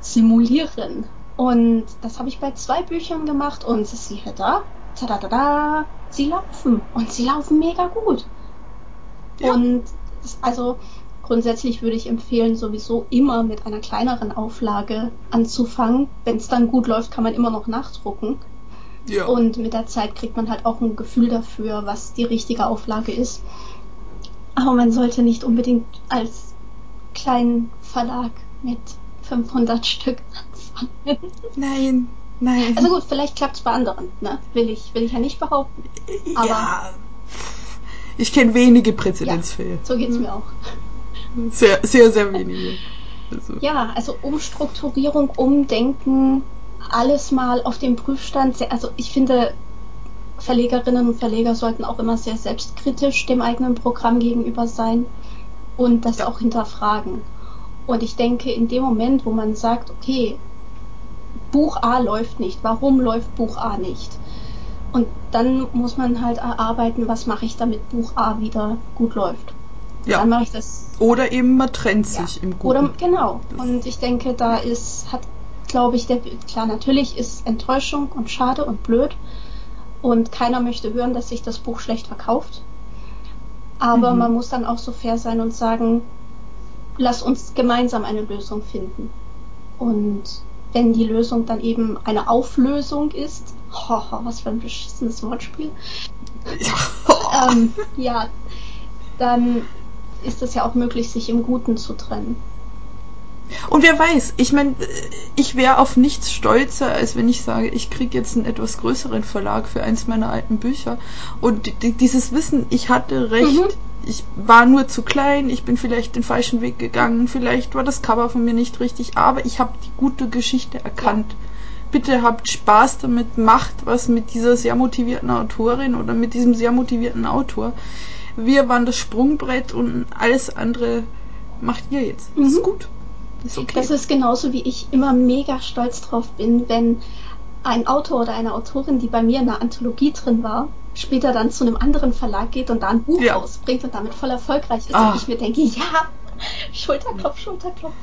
simulieren. Und das habe ich bei zwei Büchern gemacht und siehe da, tada, sie laufen und sie laufen mega gut. Ja. Und das, also grundsätzlich würde ich empfehlen, sowieso immer mit einer kleineren Auflage anzufangen. Wenn es dann gut läuft, kann man immer noch nachdrucken. Ja. Und mit der Zeit kriegt man halt auch ein Gefühl dafür, was die richtige Auflage ist. Aber man sollte nicht unbedingt als kleinen Verlag mit 500 Stück anfangen. Nein, nein. Also gut, vielleicht klappt es bei anderen, ne? Will ich, will ich ja nicht behaupten. aber- ja. Ich kenne wenige Präzedenzfälle. So geht's mir auch. Sehr, sehr, sehr wenige. Also, Ja, also Umstrukturierung, Umdenken, alles mal auf den Prüfstand. Sehr- Also ich finde, Verlegerinnen und Verleger sollten auch immer sehr selbstkritisch dem eigenen Programm gegenüber sein und das Ja. auch hinterfragen. Und ich denke, in dem Moment, wo man sagt, okay, Buch A läuft nicht, warum läuft Buch A nicht? Und dann muss man halt erarbeiten, was mache ich, damit Buch A wieder gut läuft. ja. Dann mache ich das Oder eben man trennt ja. sich im Guten. Oder genau. Und ich denke, da ist, hat, glaube ich, der, klar, natürlich ist Enttäuschung und schade und blöd. Und keiner möchte hören, dass sich das Buch schlecht verkauft. Aber Mhm. man muss dann auch so fair sein und sagen, lass uns gemeinsam eine Lösung finden. Und wenn die Lösung dann eben eine Auflösung ist, hoho, was für ein beschissenes Wortspiel, ähm, ja, dann ist es ja auch möglich, sich im Guten zu trennen. Und wer weiß, ich meine, ich wäre auf nichts stolzer, als wenn ich sage, ich kriege jetzt einen etwas größeren Verlag für eins meiner alten Bücher. Und die, dieses Wissen, ich hatte recht, Mhm. ich war nur zu klein, ich bin vielleicht den falschen Weg gegangen, vielleicht war das Cover von mir nicht richtig, aber ich habe die gute Geschichte erkannt. Bitte habt Spaß damit, macht was mit dieser sehr motivierten Autorin oder mit diesem sehr motivierten Autor. Wir waren das Sprungbrett und alles andere macht ihr jetzt. Mhm. Ist gut. Ist okay. Das ist genauso wie ich immer mega stolz drauf bin, wenn ein Autor oder eine Autorin, die bei mir in einer Anthologie drin war, später dann zu einem anderen Verlag geht und da ein Buch Ja. rausbringt und damit voll erfolgreich ist Ah. und ich mir denke, ja, Schulterklopf, Schulterklopf.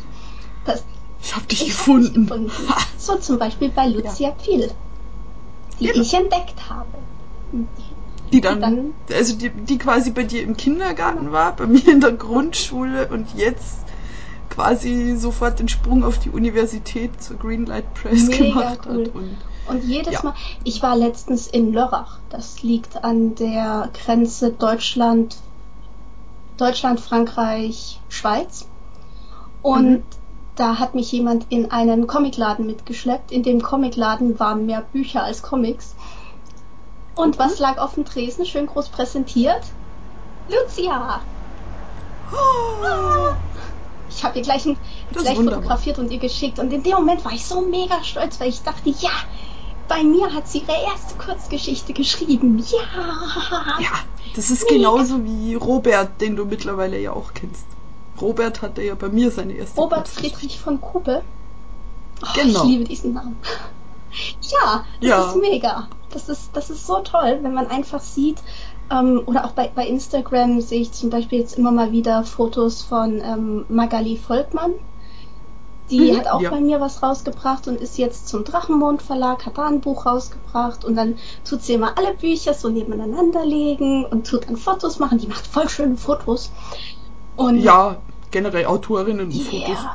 Das, Ich hab dich ich hab gefunden. dich gefunden. (laughs) So zum Beispiel bei Lucia Pfil, die Genau. ich entdeckt habe. Die dann, dann- also die, die quasi bei dir im Kindergarten war, bei mir in der Grundschule und jetzt quasi sofort den Sprung auf die Universität zur Greenlight Press Mega gemacht cool. hat. Und Und jedes Ja. Mal, ich war letztens in Lörrach. Das liegt an der Grenze Deutschland, Deutschland, Frankreich, Schweiz. Und Mhm. da hat mich jemand in einen Comicladen mitgeschleppt. In dem Comicladen waren mehr Bücher als Comics. Und was lag auf dem Tresen, schön groß präsentiert? Lucia! Oh, Ich habe ihr gleich, ein, gleich wunderbar. fotografiert und ihr geschickt. Und in dem Moment war ich so mega stolz, weil ich dachte, ja, bei mir hat sie ihre erste Kurzgeschichte geschrieben. Ja! ja, das ist Mega. genauso wie Robert, den du mittlerweile ja auch kennst. Robert hatte ja bei mir seine erste Robert Kurzgeschichte. Friedrich von Kube. Oh, Genau. Ich liebe diesen Namen. Ja, das Ja. ist mega. Das ist, das ist so toll, wenn man einfach sieht, ähm, oder auch bei, bei Instagram sehe ich zum Beispiel jetzt immer mal wieder Fotos von ähm, Magali Volkmann. Die Mhm, hat auch ja. bei mir was rausgebracht und ist jetzt zum Drachenmond Verlag, hat da ein Buch rausgebracht und dann tut sie immer alle Bücher so nebeneinander legen und tut dann Fotos machen. Die macht voll schöne Fotos. Und Ja, generell Autorinnen und Yeah. Fotos.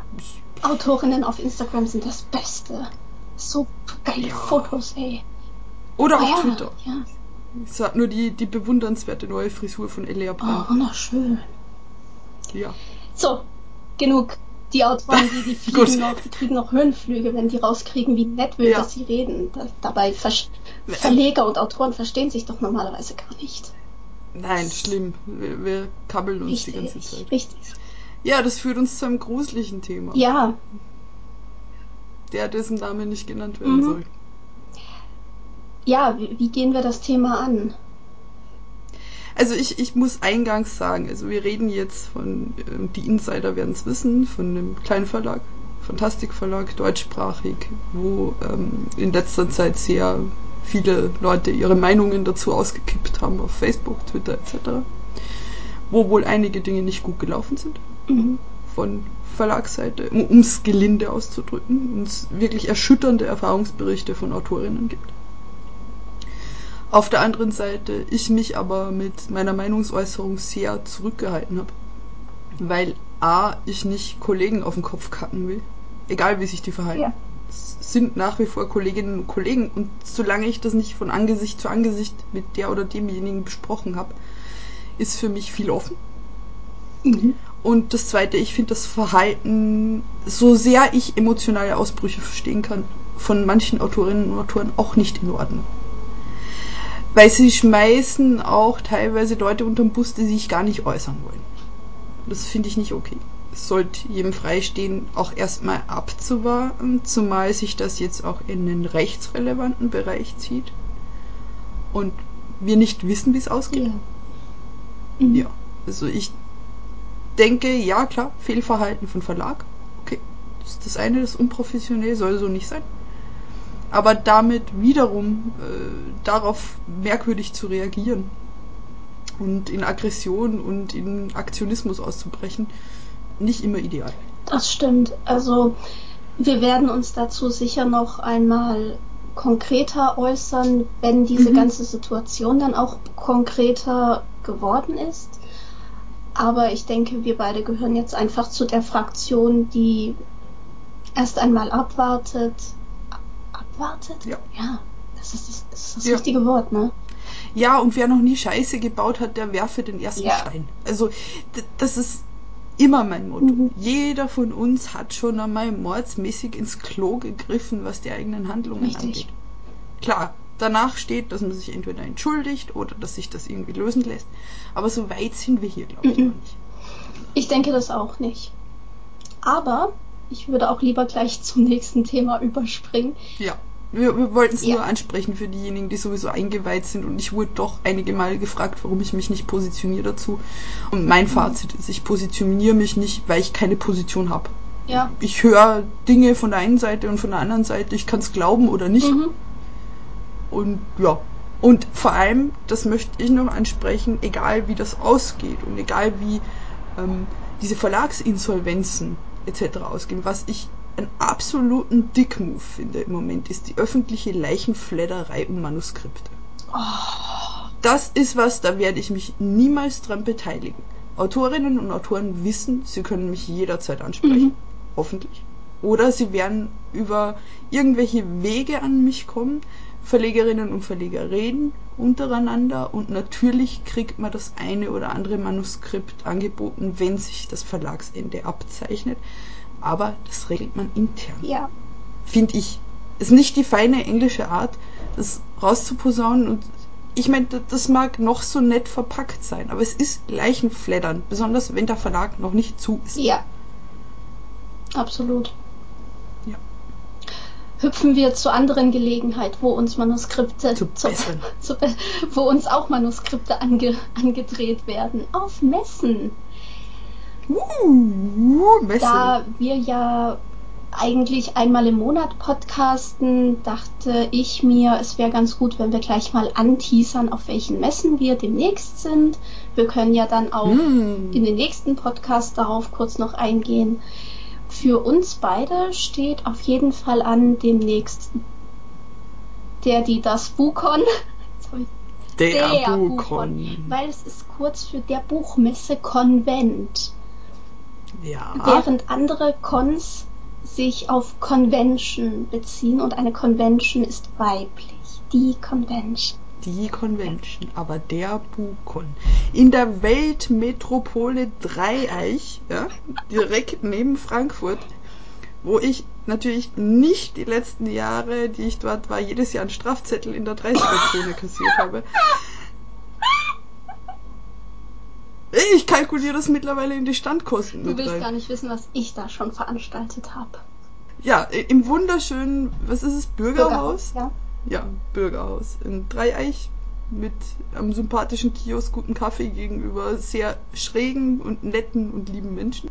Autorinnen auf Instagram sind das Beste. So geile Ja. Fotos, ey. Oder Oh auf ja, Twitter. ja. Ich sag nur die, die bewundernswerte neue Frisur von Elia Oh, Brandt. wunderschön. Ja. So, genug. Die Autoren, die, die (laughs) fliegen noch, die kriegen noch Höhenflüge, wenn die rauskriegen, wie nett will, Ja. dass sie reden. Da, dabei Ver Verleger und Autoren verstehen sich doch normalerweise gar nicht. Nein, schlimm. Wir, wir kabbeln uns die ganze Richtig, Zeit. richtig. Ja, das führt uns zu einem gruseligen Thema. Ja, Der, dessen Name nicht genannt werden Mhm. soll. Ja, wie, wie gehen wir das Thema an? Also ich, ich muss eingangs sagen, also wir reden jetzt von, ähm, die Insider werden es wissen, von einem kleinen Verlag, Fantastikverlag, deutschsprachig, wo ähm, in letzter Zeit sehr viele Leute ihre Meinungen dazu ausgekippt haben auf Facebook, Twitter etc. Wo wohl einige Dinge nicht gut gelaufen sind Mhm. von Verlagsseite, um es gelinde auszudrücken, und es wirklich erschütternde Erfahrungsberichte von Autorinnen gibt. Auf der anderen Seite ich mich aber mit meiner Meinungsäußerung sehr zurückgehalten habe, weil a ich nicht Kollegen auf den Kopf kacken will, egal wie sich die verhalten. Ja. Es sind nach wie vor Kolleginnen und Kollegen und solange ich das nicht von Angesicht zu Angesicht mit der oder demjenigen besprochen habe, ist für mich viel offen. Mhm. Und das Zweite, ich finde das Verhalten, so sehr ich emotionale Ausbrüche verstehen kann, von manchen Autorinnen und Autoren auch nicht in Ordnung. Weil sie schmeißen auch teilweise Leute unterm Bus, die sich gar nicht äußern wollen. Das finde ich nicht okay. Es sollte jedem freistehen, auch erstmal abzuwarten, zumal sich das jetzt auch in den rechtsrelevanten Bereich zieht und wir nicht wissen, wie es ausgeht. Ja. Mhm. Ja, also ich denke, ja klar, Fehlverhalten von Verlag. Okay, das ist das eine, das ist unprofessionell, soll so nicht sein. Aber damit wiederum äh, darauf merkwürdig zu reagieren und in Aggression und in Aktionismus auszubrechen, nicht immer ideal. Das stimmt. Also wir werden uns dazu sicher noch einmal konkreter äußern, wenn diese Mhm. ganze Situation dann auch konkreter geworden ist. Aber ich denke, wir beide gehören jetzt einfach zu der Fraktion, die erst einmal abwartet. Abwartet? Ja. Ja, das ist das, das, ist das Ja. richtige Wort, ne? Ja, und wer noch nie Scheiße gebaut hat, der werfe den ersten Ja. Stein. Also, das ist immer mein Motto. Mhm. Jeder von uns hat schon einmal mordsmäßig ins Klo gegriffen, was die eigenen Handlungen Richtig. angeht. Klar, danach steht, dass man sich entweder entschuldigt oder dass sich das irgendwie lösen lässt. Aber so weit sind wir hier, glaube ich, Mhm. noch nicht. Ich denke das auch nicht. Aber ich würde auch lieber gleich zum nächsten Thema überspringen. Ja. Wir, wir wollten es Ja. nur ansprechen für diejenigen, die sowieso eingeweiht sind. Und ich wurde doch einige Male gefragt, warum ich mich nicht positioniere dazu. Und mein Mhm. Fazit ist, ich positioniere mich nicht, weil ich keine Position habe. Ja. Ich höre Dinge von der einen Seite und von der anderen Seite. Ich kann es glauben oder nicht. Mhm. Und ja, Und vor allem, das möchte ich noch ansprechen, egal wie das ausgeht und egal wie ähm, diese Verlagsinsolvenzen etc. ausgehen, was ich einen absoluten Dickmove finde im Moment, ist die öffentliche Leichenfledderei um Manuskripte. Oh. Das ist was, da werde ich mich niemals dran beteiligen. Autorinnen und Autoren wissen, sie können mich jederzeit ansprechen. Mhm. Hoffentlich. Oder sie werden über irgendwelche Wege an mich kommen. Verlegerinnen und Verleger reden untereinander und natürlich kriegt man das eine oder andere Manuskript angeboten, wenn sich das Verlagsende abzeichnet. Aber das regelt man intern. Ja. Finde ich. Ist nicht die feine englische Art, das rauszuposaunen und ich meine, das mag noch so nett verpackt sein, aber es ist Leichenfleddern, besonders wenn der Verlag noch nicht zu ist. Ja. Absolut hüpfen wir zur anderen Gelegenheit, wo uns Manuskripte, zu (laughs) zu, zu, wo uns auch Manuskripte ange, angedreht werden, auf Messen. Uh. Da wir ja eigentlich einmal im Monat podcasten, dachte ich mir, es wäre ganz gut, wenn wir gleich mal anteasern, auf welchen Messen wir demnächst sind. Wir können ja dann auch mm. in den nächsten Podcast darauf kurz noch eingehen. Für uns beide steht auf jeden Fall an demnächst der, die, das Bukon. (laughs) Der, der Bukon. Bukon. Weil es ist kurz für der Buchmesse Konvent. Ja. Während andere Cons sich auf Convention beziehen und eine Convention ist weiblich. Die Convention die Convention, aber der Bukon. In der Weltmetropole Dreieich, ja, direkt neben Frankfurt, wo ich natürlich nicht die letzten Jahre, die ich dort war, jedes Jahr einen Strafzettel in der 30er-Zone kassiert habe. Ich kalkuliere das mittlerweile in die Standkosten. Du willst rein. gar nicht wissen, was ich da schon veranstaltet habe. Ja, im wunderschönen, was ist es, Bürgerhaus? Bürgerhaus ja ja, Bürgerhaus in Dreieich mit einem sympathischen Kiosk, guten Kaffee gegenüber sehr schrägen und netten und lieben Menschen.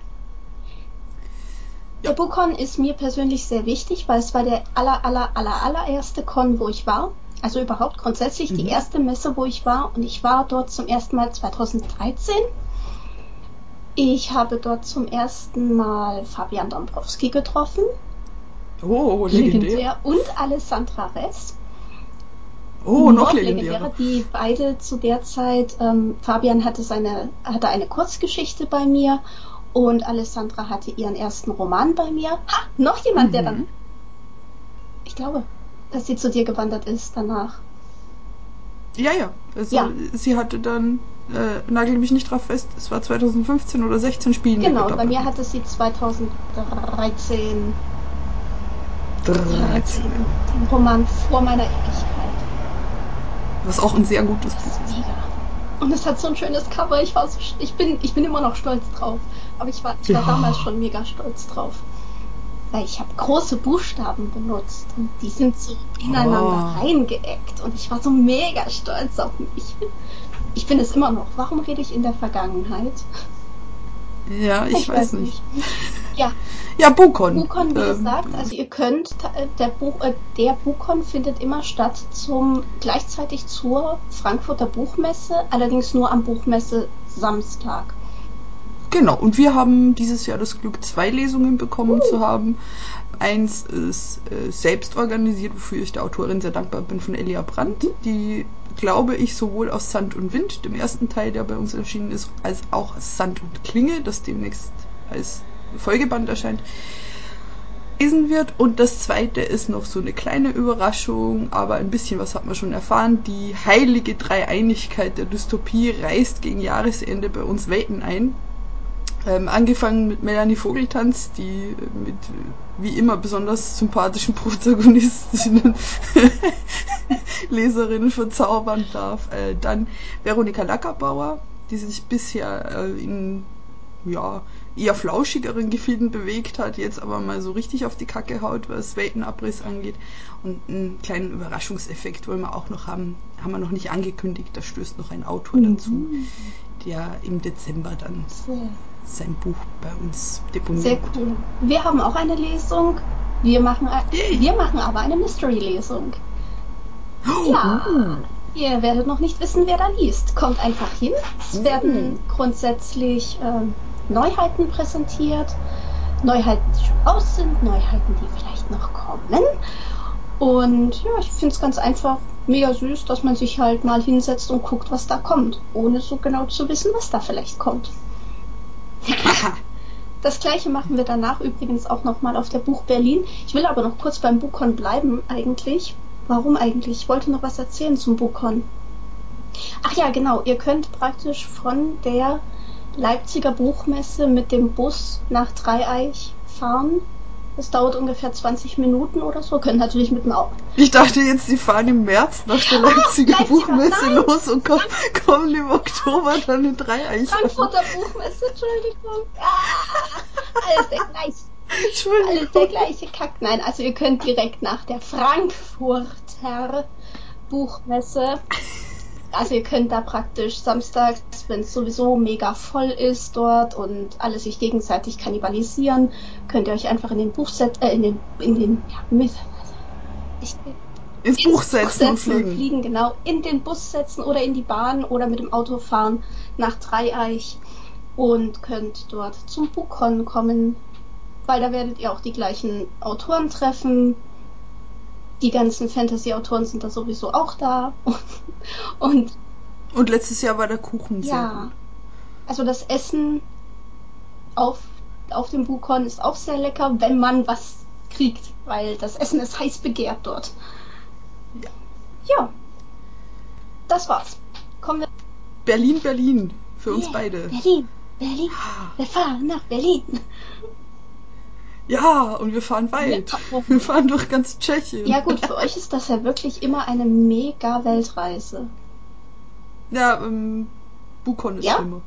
Ja. Der Bukon ist mir persönlich sehr wichtig, weil es war der aller, aller, aller, allererste Con, wo ich war. Also überhaupt grundsätzlich mhm. die erste Messe, wo ich war. Und ich war dort zum ersten Mal 2013. Ich habe dort zum ersten Mal Fabian Dombrowski getroffen. Oh, legendär. Und Alessandra Rest. Oh, noch legendärer. Die beide zu der Zeit, ähm, Fabian hatte seine, hatte eine Kurzgeschichte bei mir und Alessandra hatte ihren ersten Roman bei mir. Ha, noch jemand, mhm. der dann, ich glaube, dass sie zu dir gewandert ist danach. Ja, ja. Also ja. sie hatte dann, äh, nagel mich nicht drauf fest, es war 2015 oder 16 Spielen. Genau, bei mir hatte sie 2013 13. Den Roman vor meiner Ewigkeit. Was auch ein sehr gutes Buch ist. Mega. Und es hat so ein schönes Cover. Ich war so, ich bin, ich bin immer noch stolz drauf. Aber ich war, ich war ja. damals schon mega stolz drauf. Weil ich habe große Buchstaben benutzt und die sind so ineinander oh. reingeeckt und ich war so mega stolz auf mich. Ich bin es immer noch. Warum rede ich in der Vergangenheit? Ja, ich, ich weiß, weiß, nicht. Ja. Ja, Bukon. Bukon, wie ähm, gesagt, also ihr könnt, äh, der, Buch, äh, der Bukon findet immer statt zum, gleichzeitig zur Frankfurter Buchmesse, allerdings nur am Buchmesse Samstag. Genau, und wir haben dieses Jahr das Glück, zwei Lesungen bekommen uh. zu haben. Eins ist äh, selbst organisiert, wofür ich der Autorin sehr dankbar bin, von Elia Brandt, die, glaube ich, sowohl aus Sand und Wind, dem ersten Teil, der bei uns erschienen ist, als auch aus Sand und Klinge, das demnächst als Folgeband erscheint, lesen wird. Und das zweite ist noch so eine kleine Überraschung, aber ein bisschen was hat man schon erfahren. Die heilige Dreieinigkeit der Dystopie reist gegen Jahresende bei uns Welten ein. Ähm, angefangen mit Melanie Vogeltanz, die mit wie immer besonders sympathischen Protagonistinnen (laughs) Leserinnen verzaubern darf. Äh, dann Veronika Lackerbauer, die sich bisher äh, in ja, eher flauschigeren Gefilden bewegt hat, jetzt aber mal so richtig auf die Kacke haut, was Weltenabriss angeht. Und einen kleinen Überraschungseffekt wollen wir auch noch haben, haben wir noch nicht angekündigt, da stößt noch ein Autor mhm. dazu, der im Dezember dann sein Buch bei uns deponiert. Sehr cool. Wir haben auch eine Lesung. Wir machen, wir machen aber eine Mystery-Lesung. Oh, ja. Ihr werdet noch nicht wissen, wer da liest. Kommt einfach hin. Es werden grundsätzlich ähm, Neuheiten präsentiert. Neuheiten, die schon aus sind, Neuheiten, die vielleicht noch kommen. Und ja, ich finde es ganz einfach mega süß, dass man sich halt mal hinsetzt und guckt, was da kommt, ohne so genau zu wissen, was da vielleicht kommt. (laughs) Das gleiche machen wir danach übrigens auch nochmal auf der Buch Berlin. Ich will aber noch kurz beim Buchcon bleiben eigentlich. Warum eigentlich? Ich wollte noch was erzählen zum Buchcon. Ach ja, genau. Ihr könnt praktisch von der Leipziger Buchmesse mit dem Bus nach Dreieich fahren es dauert ungefähr 20 Minuten oder so. Können natürlich mit dem Auto. Ich dachte jetzt, die fahren im März nach (laughs) der Leipziger, Leipziger Buchmesse nein. los und kommen, kommen im Oktober dann in Dreieich. Frankfurter Buchmesse, Entschuldigung. Ah, alles der gleiche. Entschuldigung. Alles der gleiche Kack. Nein, also ihr könnt direkt nach der Frankfurter Buchmesse also ihr könnt da praktisch samstags, wenn es sowieso mega voll ist dort und alle sich gegenseitig kannibalisieren, könnt ihr euch einfach in den Buch setzen, äh, in den, in den, ja, mit, ich, ins, Buch setzen, Buch und fliegen. fliegen. genau, in den Bus setzen oder in die Bahn oder mit dem Auto fahren nach Dreieich und könnt dort zum Buchcon kommen, weil da werdet ihr auch die gleichen Autoren treffen, die ganzen Fantasy-Autoren sind da sowieso auch da. (laughs) Und, und letztes Jahr war der Kuchen sehr ja, gut. Also das Essen auf, auf dem Bukon ist auch sehr lecker, wenn man was kriegt, weil das Essen ist heiß begehrt dort. Ja. Ja. Das war's. Kommen wir. Berlin, Berlin. Für uns yeah, beide. Berlin, Berlin. Wir fahren nach Berlin. Ja, und wir fahren weit. Ja. Wir fahren durch ganz Tschechien. Ja gut, für euch ist das ja wirklich immer eine mega Weltreise. Ja, ähm, Bukon ist ja? schlimmer.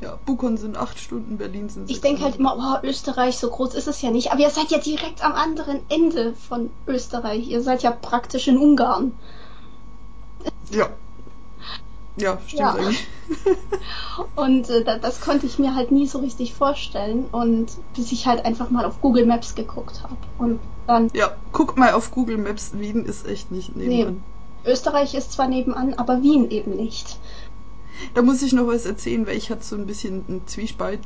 Ja, Bukon sind acht Stunden, Berlin sind Ich denke halt immer, oh, Österreich, so groß ist es ja nicht. Aber ihr seid ja direkt am anderen Ende von Österreich. Ihr seid ja praktisch in Ungarn. Ja, ja, stimmt ja. eigentlich. (laughs) und äh, das konnte ich mir halt nie so richtig vorstellen und bis ich halt einfach mal auf Google Maps geguckt habe und dann. Ja, guck mal auf Google Maps, Wien ist echt nicht nebenan. Nee. Österreich ist zwar nebenan, aber Wien eben nicht. Da muss ich noch was erzählen, weil ich hatte so ein bisschen einen Zwiespalt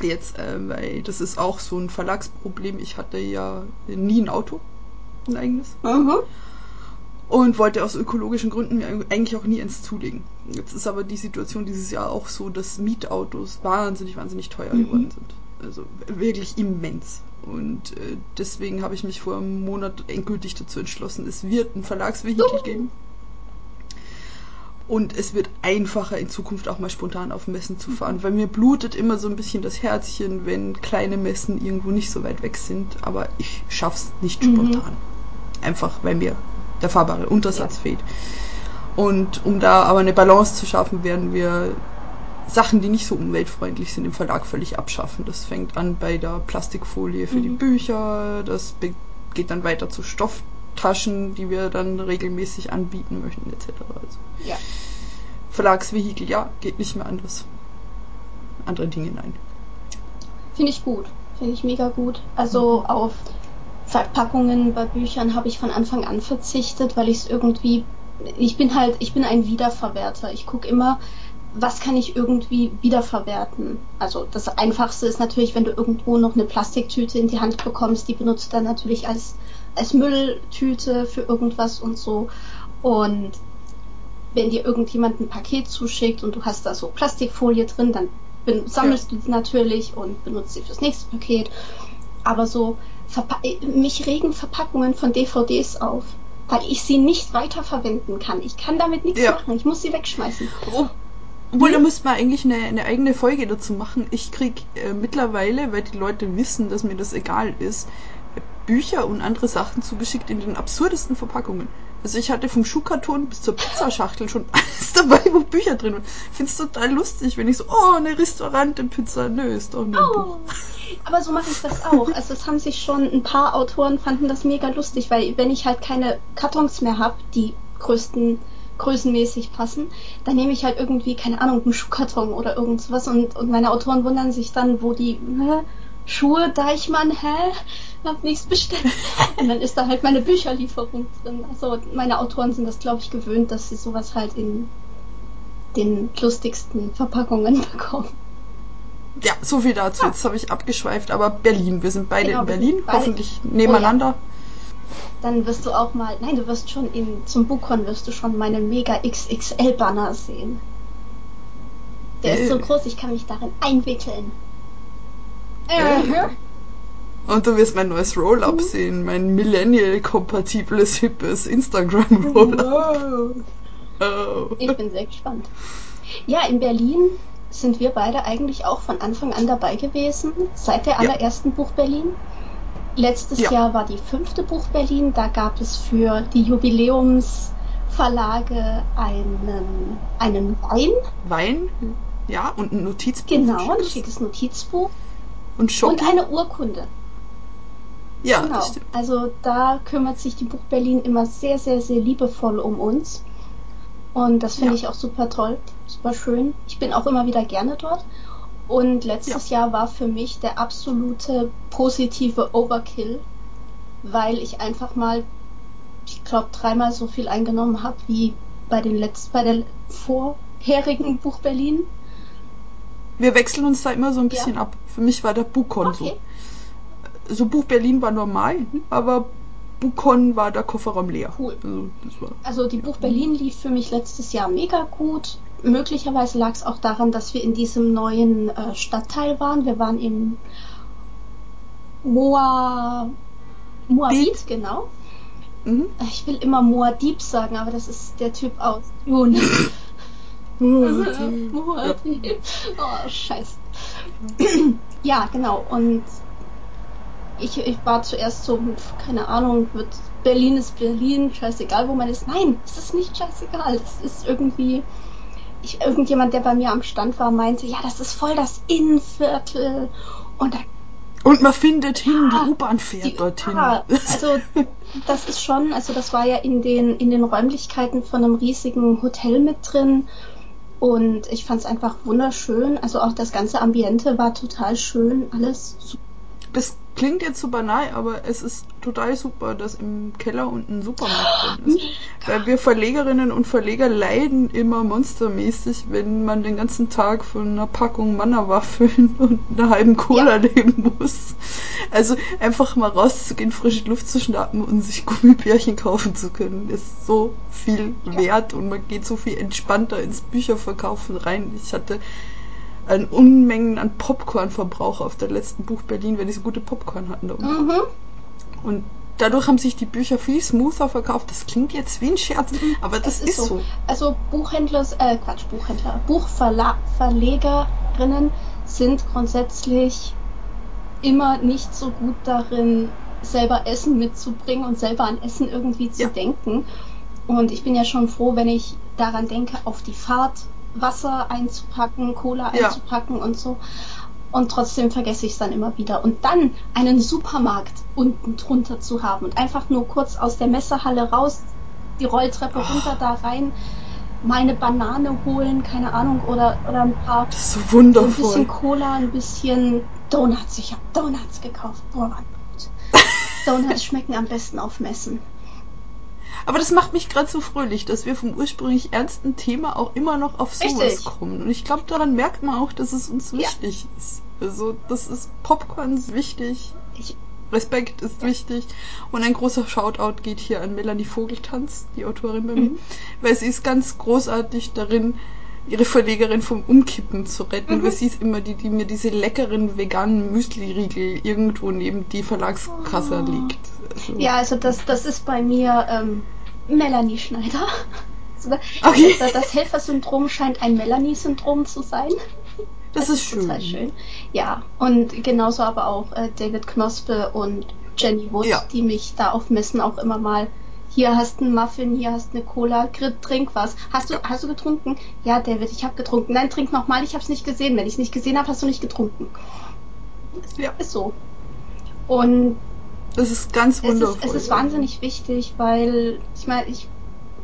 jetzt, äh, weil das ist auch so ein Verlagsproblem. Ich hatte ja nie ein Auto, ein eigenes. Mhm und wollte aus ökologischen Gründen mir eigentlich auch nie eins zulegen. Jetzt ist aber die Situation dieses Jahr auch so, dass Mietautos wahnsinnig, wahnsinnig teuer mhm. geworden sind. Also wirklich immens. Und äh, deswegen habe ich mich vor einem Monat endgültig dazu entschlossen, es wird ein Verlagsvehikel uh. geben. Und es wird einfacher in Zukunft auch mal spontan auf Messen zu fahren, weil mir blutet immer so ein bisschen das Herzchen, wenn kleine Messen irgendwo nicht so weit weg sind, aber ich schaff's nicht mhm. spontan. Einfach weil mir der fahrbare Untersatz fehlt. Und um da aber eine Balance zu schaffen, werden wir Sachen, die nicht so umweltfreundlich sind, im Verlag völlig abschaffen. Das fängt an bei der Plastikfolie für mhm. die Bücher, das geht dann weiter zu Stofftaschen, die wir dann regelmäßig anbieten möchten, etc. Also ja. Verlagsvehikel, ja, geht nicht mehr anders. Andere Dinge, nein. Finde ich gut. Finde ich mega gut. Also mhm. auf Verpackungen bei Büchern habe ich von Anfang an verzichtet, weil ich es irgendwie, ich bin halt, ich bin ein Wiederverwerter. Ich gucke immer, was kann ich irgendwie wiederverwerten. Also das Einfachste ist natürlich, wenn du irgendwo noch eine Plastiktüte in die Hand bekommst, die benutzt dann natürlich als, als Mülltüte für irgendwas und so. Und wenn dir irgendjemand ein Paket zuschickt und du hast da so Plastikfolie drin, dann sammelst ja. du sie natürlich und benutzt sie fürs nächste Paket. Aber so Verpa mich regen Verpackungen von DVDs auf, weil ich sie nicht weiterverwenden kann. Ich kann damit nichts ja. machen. Ich muss sie wegschmeißen. Oh. Obwohl, hm? da müsste man eigentlich eine, eine, eigene Folge dazu machen. Ich krieg äh, mittlerweile, weil die Leute wissen, dass mir das egal ist, Bücher und andere Sachen zugeschickt in den absurdesten Verpackungen. Also ich hatte vom Schuhkarton bis zur Pizzaschachtel schon (laughs) alles dabei, wo Bücher drin waren. Ich finde es total lustig, wenn ich so, oh, eine Restaurante-Pizza. Nö, ist doch nur oh. (laughs) Aber so mache ich das auch. Also es haben sich schon ein paar Autoren fanden das mega lustig, weil wenn ich halt keine Kartons mehr habe, die größten größenmäßig passen, dann nehme ich halt irgendwie, keine Ahnung, einen Schuhkarton oder irgendwas und, und meine Autoren wundern sich dann, wo die hä, Schuhe Deichmann, hä? Hab nichts bestellt. (laughs) Und dann ist da halt meine Bücherlieferung drin. Also meine Autoren sind das, glaube ich, gewöhnt, dass sie sowas halt in den lustigsten Verpackungen (laughs) bekommen. Ja, so viel dazu. Jetzt habe ich abgeschweift, aber Berlin. Wir sind beide Genau, in Berlin, beide- hoffentlich nebeneinander. Dann wirst du auch mal, nein, du wirst schon in, zum BookCon wirst du schon meine Mega XXL Banner sehen. Der ist so Äh. groß, ich kann mich darin einwickeln. Äh. Mhm. Und du wirst mein neues Roll-Up sehen, mein Millennial-kompatibles, hippes Instagram-Roll-Up. Oh. Ich bin sehr gespannt. Ja, in Berlin sind wir beide eigentlich auch von Anfang an dabei gewesen, seit der Ja. allerersten Buch Berlin. Letztes Ja. Jahr war die fünfte Buch Berlin. Da gab es für die Jubiläumsverlage einen, einen Wein, Wein, ja, und ein Notizbuch. genau, ein schickes. schickes Notizbuch Und und eine Urkunde. Ja, genau. das stimmt. Also da kümmert sich die Buch Berlin immer sehr, sehr, sehr liebevoll um uns. Und das finde Ja. ich auch super toll, super schön. Ich bin auch immer wieder gerne dort. Und letztes Jahr war für mich der absolute positive Overkill, weil ich einfach mal, ich glaube, dreimal so viel eingenommen habe wie bei den letzten, bei der vorherigen Buch Berlin. Wir wechseln uns da immer so ein bisschen ab. Für mich war der Buchkon so. Okay. So Buch Berlin war normal, aber Buchkon war der Kofferraum leer. Cool. Also, war. Also die Buch Berlin lief für mich letztes Jahr mega gut. Möglicherweise lag es auch daran, dass wir in diesem neuen äh, Stadtteil waren. Wir waren im Moa Moabit, genau. Mhm. Ich will immer Moadib sagen, aber das ist der Typ aus Dune. (laughs) Moadib. (laughs) Oh, scheiße. ja, genau. Und ich, ich war zuerst so, keine Ahnung, wird Berlin ist Berlin, scheißegal, wo man ist. Nein, es ist nicht scheißegal. Es ist irgendwie. Ich, irgendjemand, der bei mir am Stand war, meinte, ja, das ist voll das Innenviertel. Und da Und man findet hin, die U-Bahn fährt die- dorthin. ah, also das ist schon, also das war ja in den, in den Räumlichkeiten von einem riesigen Hotel mit drin. Und ich fand es einfach wunderschön. Also auch das ganze Ambiente war total schön. Alles super. Das klingt jetzt so banal, aber es ist total super, dass im Keller unten ein Supermarkt drin ist. Weil wir Verlegerinnen und Verleger leiden immer monstermäßig, wenn man den ganzen Tag von einer Packung Mannerwaffeln (laughs) und einer halben Cola leben muss. Also einfach mal rauszugehen, frische Luft zu schnappen und sich Gummibärchen kaufen zu können, ist so viel wert und man geht so viel entspannter ins Bücherverkaufen rein. Ich hatte an Unmengen an Popcorn-Verbrauch auf der letzten Buch Berlin, weil die so gute Popcorn hatten da unten. Mhm. Und dadurch haben sich die Bücher viel smoother verkauft. Das klingt jetzt wie ein Scherz, aber das Es ist, so. Also Buchhändler, äh, Quatsch, Buchhändler, Buchverlegerinnen sind grundsätzlich immer nicht so gut darin, selber Essen mitzubringen und selber an Essen irgendwie zu Ja. denken. Und ich bin ja schon froh, wenn ich daran denke, auf die Fahrt Wasser einzupacken, Cola Ja. einzupacken und so. Und trotzdem vergesse ich es dann immer wieder. Und dann einen Supermarkt unten drunter zu haben und einfach nur kurz aus der Messehalle raus, die Rolltreppe Oh. runter da rein, meine Banane holen, keine Ahnung, oder, oder ein paar, Das ist so so ein wundervoll. bisschen Cola, ein bisschen Donuts. Ich habe Donuts gekauft. Boah. (laughs) Donuts schmecken am besten auf Messen. Aber das macht mich gerade so fröhlich, dass wir vom ursprünglich ernsten Thema auch immer noch auf sowas Richtig. kommen. Und ich glaube, daran merkt man auch, dass es uns Ja. wichtig ist. Also, das ist Popcorn ist wichtig, Ich, Respekt ist wichtig. Und ein großer Shoutout geht hier an Melanie Vogeltanz, die Autorin bei mir, Mhm. weil sie ist ganz großartig darin, ihre Verlegerin vom Umkippen zu retten, Mhm. weil sie ist immer die, die mir diese leckeren veganen Müsli-Riegel irgendwo neben die Verlagskasse Oh. legt. Also, ja, also das, das ist bei mir ähm, Melanie Schneider. Also Okay. Das, das Helfersyndrom scheint ein Melanie-Syndrom zu sein. das, ist schön. total schön. Ja, und genauso aber auch äh, David Knospe und Jenny Wood, Ja. die mich da auf Messen auch immer mal hier hast du einen Muffin, hier hast du eine Cola, Grit, trink was. Hast du, hast du getrunken? Ja, David, ich habe getrunken. Nein, trink nochmal, ich habe es nicht gesehen. Wenn ich es nicht gesehen habe, hast du nicht getrunken. Ja, Ist so. Und das ist ganz es wundervoll. ist, es ist wahnsinnig wichtig, weil ich meine, ich,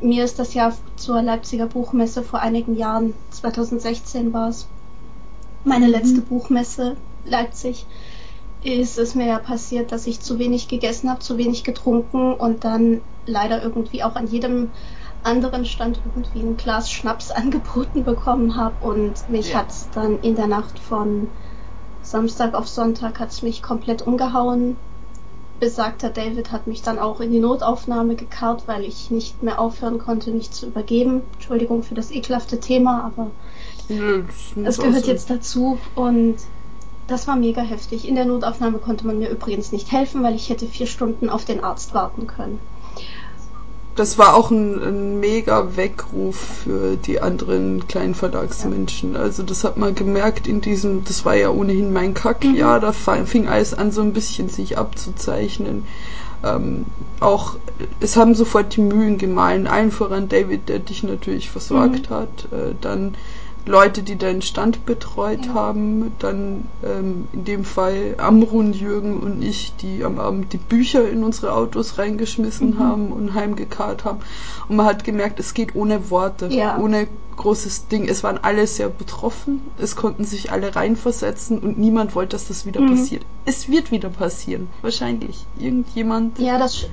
mir ist das ja zur Leipziger Buchmesse vor einigen Jahren, 2016 war es, meine Mhm. letzte Buchmesse Leipzig, ist es mir ja passiert, dass ich zu wenig gegessen habe, zu wenig getrunken und dann leider irgendwie auch an jedem anderen Stand irgendwie ein Glas Schnaps (laughs) angeboten bekommen habe und mich ja. hat's dann in der Nacht von Samstag auf Sonntag hat's mich komplett umgehauen. Besagter David hat mich dann auch in die Notaufnahme gekarrt, weil ich nicht mehr aufhören konnte, mich zu übergeben. Entschuldigung für das ekelhafte Thema, aber es gehört jetzt dazu und das war mega heftig. In der Notaufnahme konnte man mir übrigens nicht helfen, weil ich hätte vier Stunden auf den Arzt warten können. Das war auch ein, ein mega Weckruf für die anderen kleinen Verlagsmenschen. Ja. Also das hat man gemerkt in diesem, das war ja ohnehin mein Kackjahr, mhm. da fing alles an so ein bisschen sich abzuzeichnen. Ähm, auch, es haben sofort die Mühen gemahlen, allen voran David, der dich natürlich versorgt mhm. hat, äh, dann Leute, die deinen Stand betreut ja. haben, dann ähm, in dem Fall Amrun, Jürgen und ich, die am Abend die Bücher in unsere Autos reingeschmissen mhm. haben und heimgekarrt haben. Und man hat gemerkt, es geht ohne Worte, ja. ohne großes Ding. Es waren alle sehr betroffen, es konnten sich alle reinversetzen und niemand wollte, dass das wieder mhm. passiert. Es wird wieder passieren, wahrscheinlich. Irgendjemand. Ja, das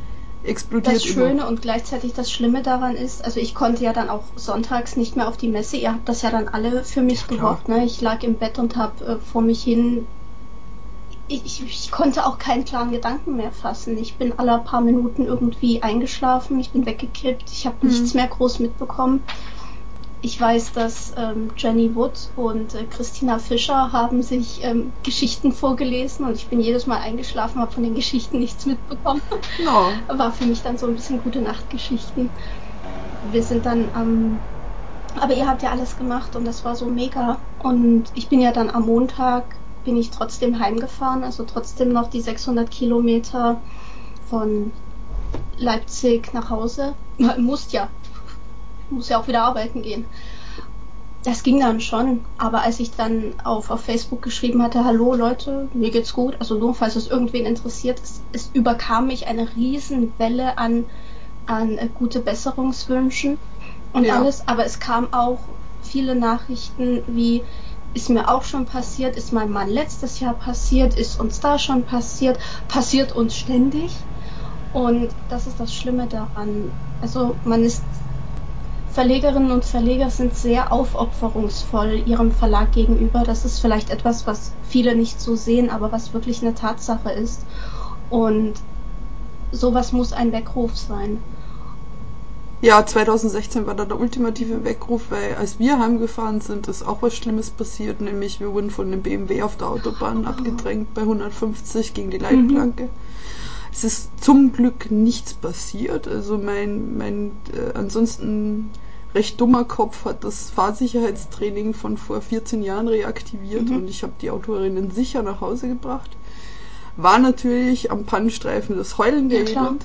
explodiert. Das Schöne immer. und gleichzeitig das Schlimme daran ist, also ich konnte ja dann auch sonntags nicht mehr auf die Messe. Ihr habt das ja dann alle für mich ja, gehofft. Ne? Ich lag im Bett und habe äh, vor mich hin. Ich, ich, ich, konnte auch keinen klaren Gedanken mehr fassen. Ich bin alle paar Minuten irgendwie eingeschlafen, ich bin weggekippt, ich habe mhm. nichts mehr groß mitbekommen. Ich weiß, dass ähm, Jenny Wood und äh, Christina Fischer haben sich ähm, Geschichten vorgelesen und ich bin jedes Mal eingeschlafen, habe von den Geschichten nichts mitbekommen. No. (laughs) War für mich dann so ein bisschen gute Nachtgeschichten. Wir sind dann am aber ihr habt ja alles gemacht und das war so mega. Und ich bin ja dann am Montag, bin ich trotzdem heimgefahren, also trotzdem noch die 600 Kilometer von Leipzig nach Hause. Musst ja, muss ja auch wieder arbeiten gehen. Das ging dann schon, aber als ich dann auf, auf Facebook geschrieben hatte, hallo Leute, mir geht's gut, also nur falls es irgendwen interessiert, es, es überkam mich eine Riesenwelle an, an gute Besserungswünschen und ja. alles, aber es kam auch viele Nachrichten wie, ist mir auch schon passiert, ist meinem Mann letztes Jahr passiert, ist uns da schon passiert, passiert uns ständig. Und das ist das Schlimme daran. Also man ist Verlegerinnen und Verleger sind sehr aufopferungsvoll ihrem Verlag gegenüber. Das ist vielleicht etwas, was viele nicht so sehen, aber was wirklich eine Tatsache ist. Und sowas muss ein Weckruf sein. Ja, 2016 war da der ultimative Weckruf, weil als wir heimgefahren sind, ist auch was Schlimmes passiert, nämlich wir wurden von einem BMW auf der Autobahn oh. abgedrängt bei 150 gegen die Leitplanke. Mhm. Es ist zum Glück nichts passiert. Also mein, mein äh, ansonsten recht dummer Kopf hat das Fahrsicherheitstraining von vor 14 Jahren reaktiviert mhm. und ich habe die Autorinnen sicher nach Hause gebracht. War natürlich am Pannenstreifen das Heulen der ja.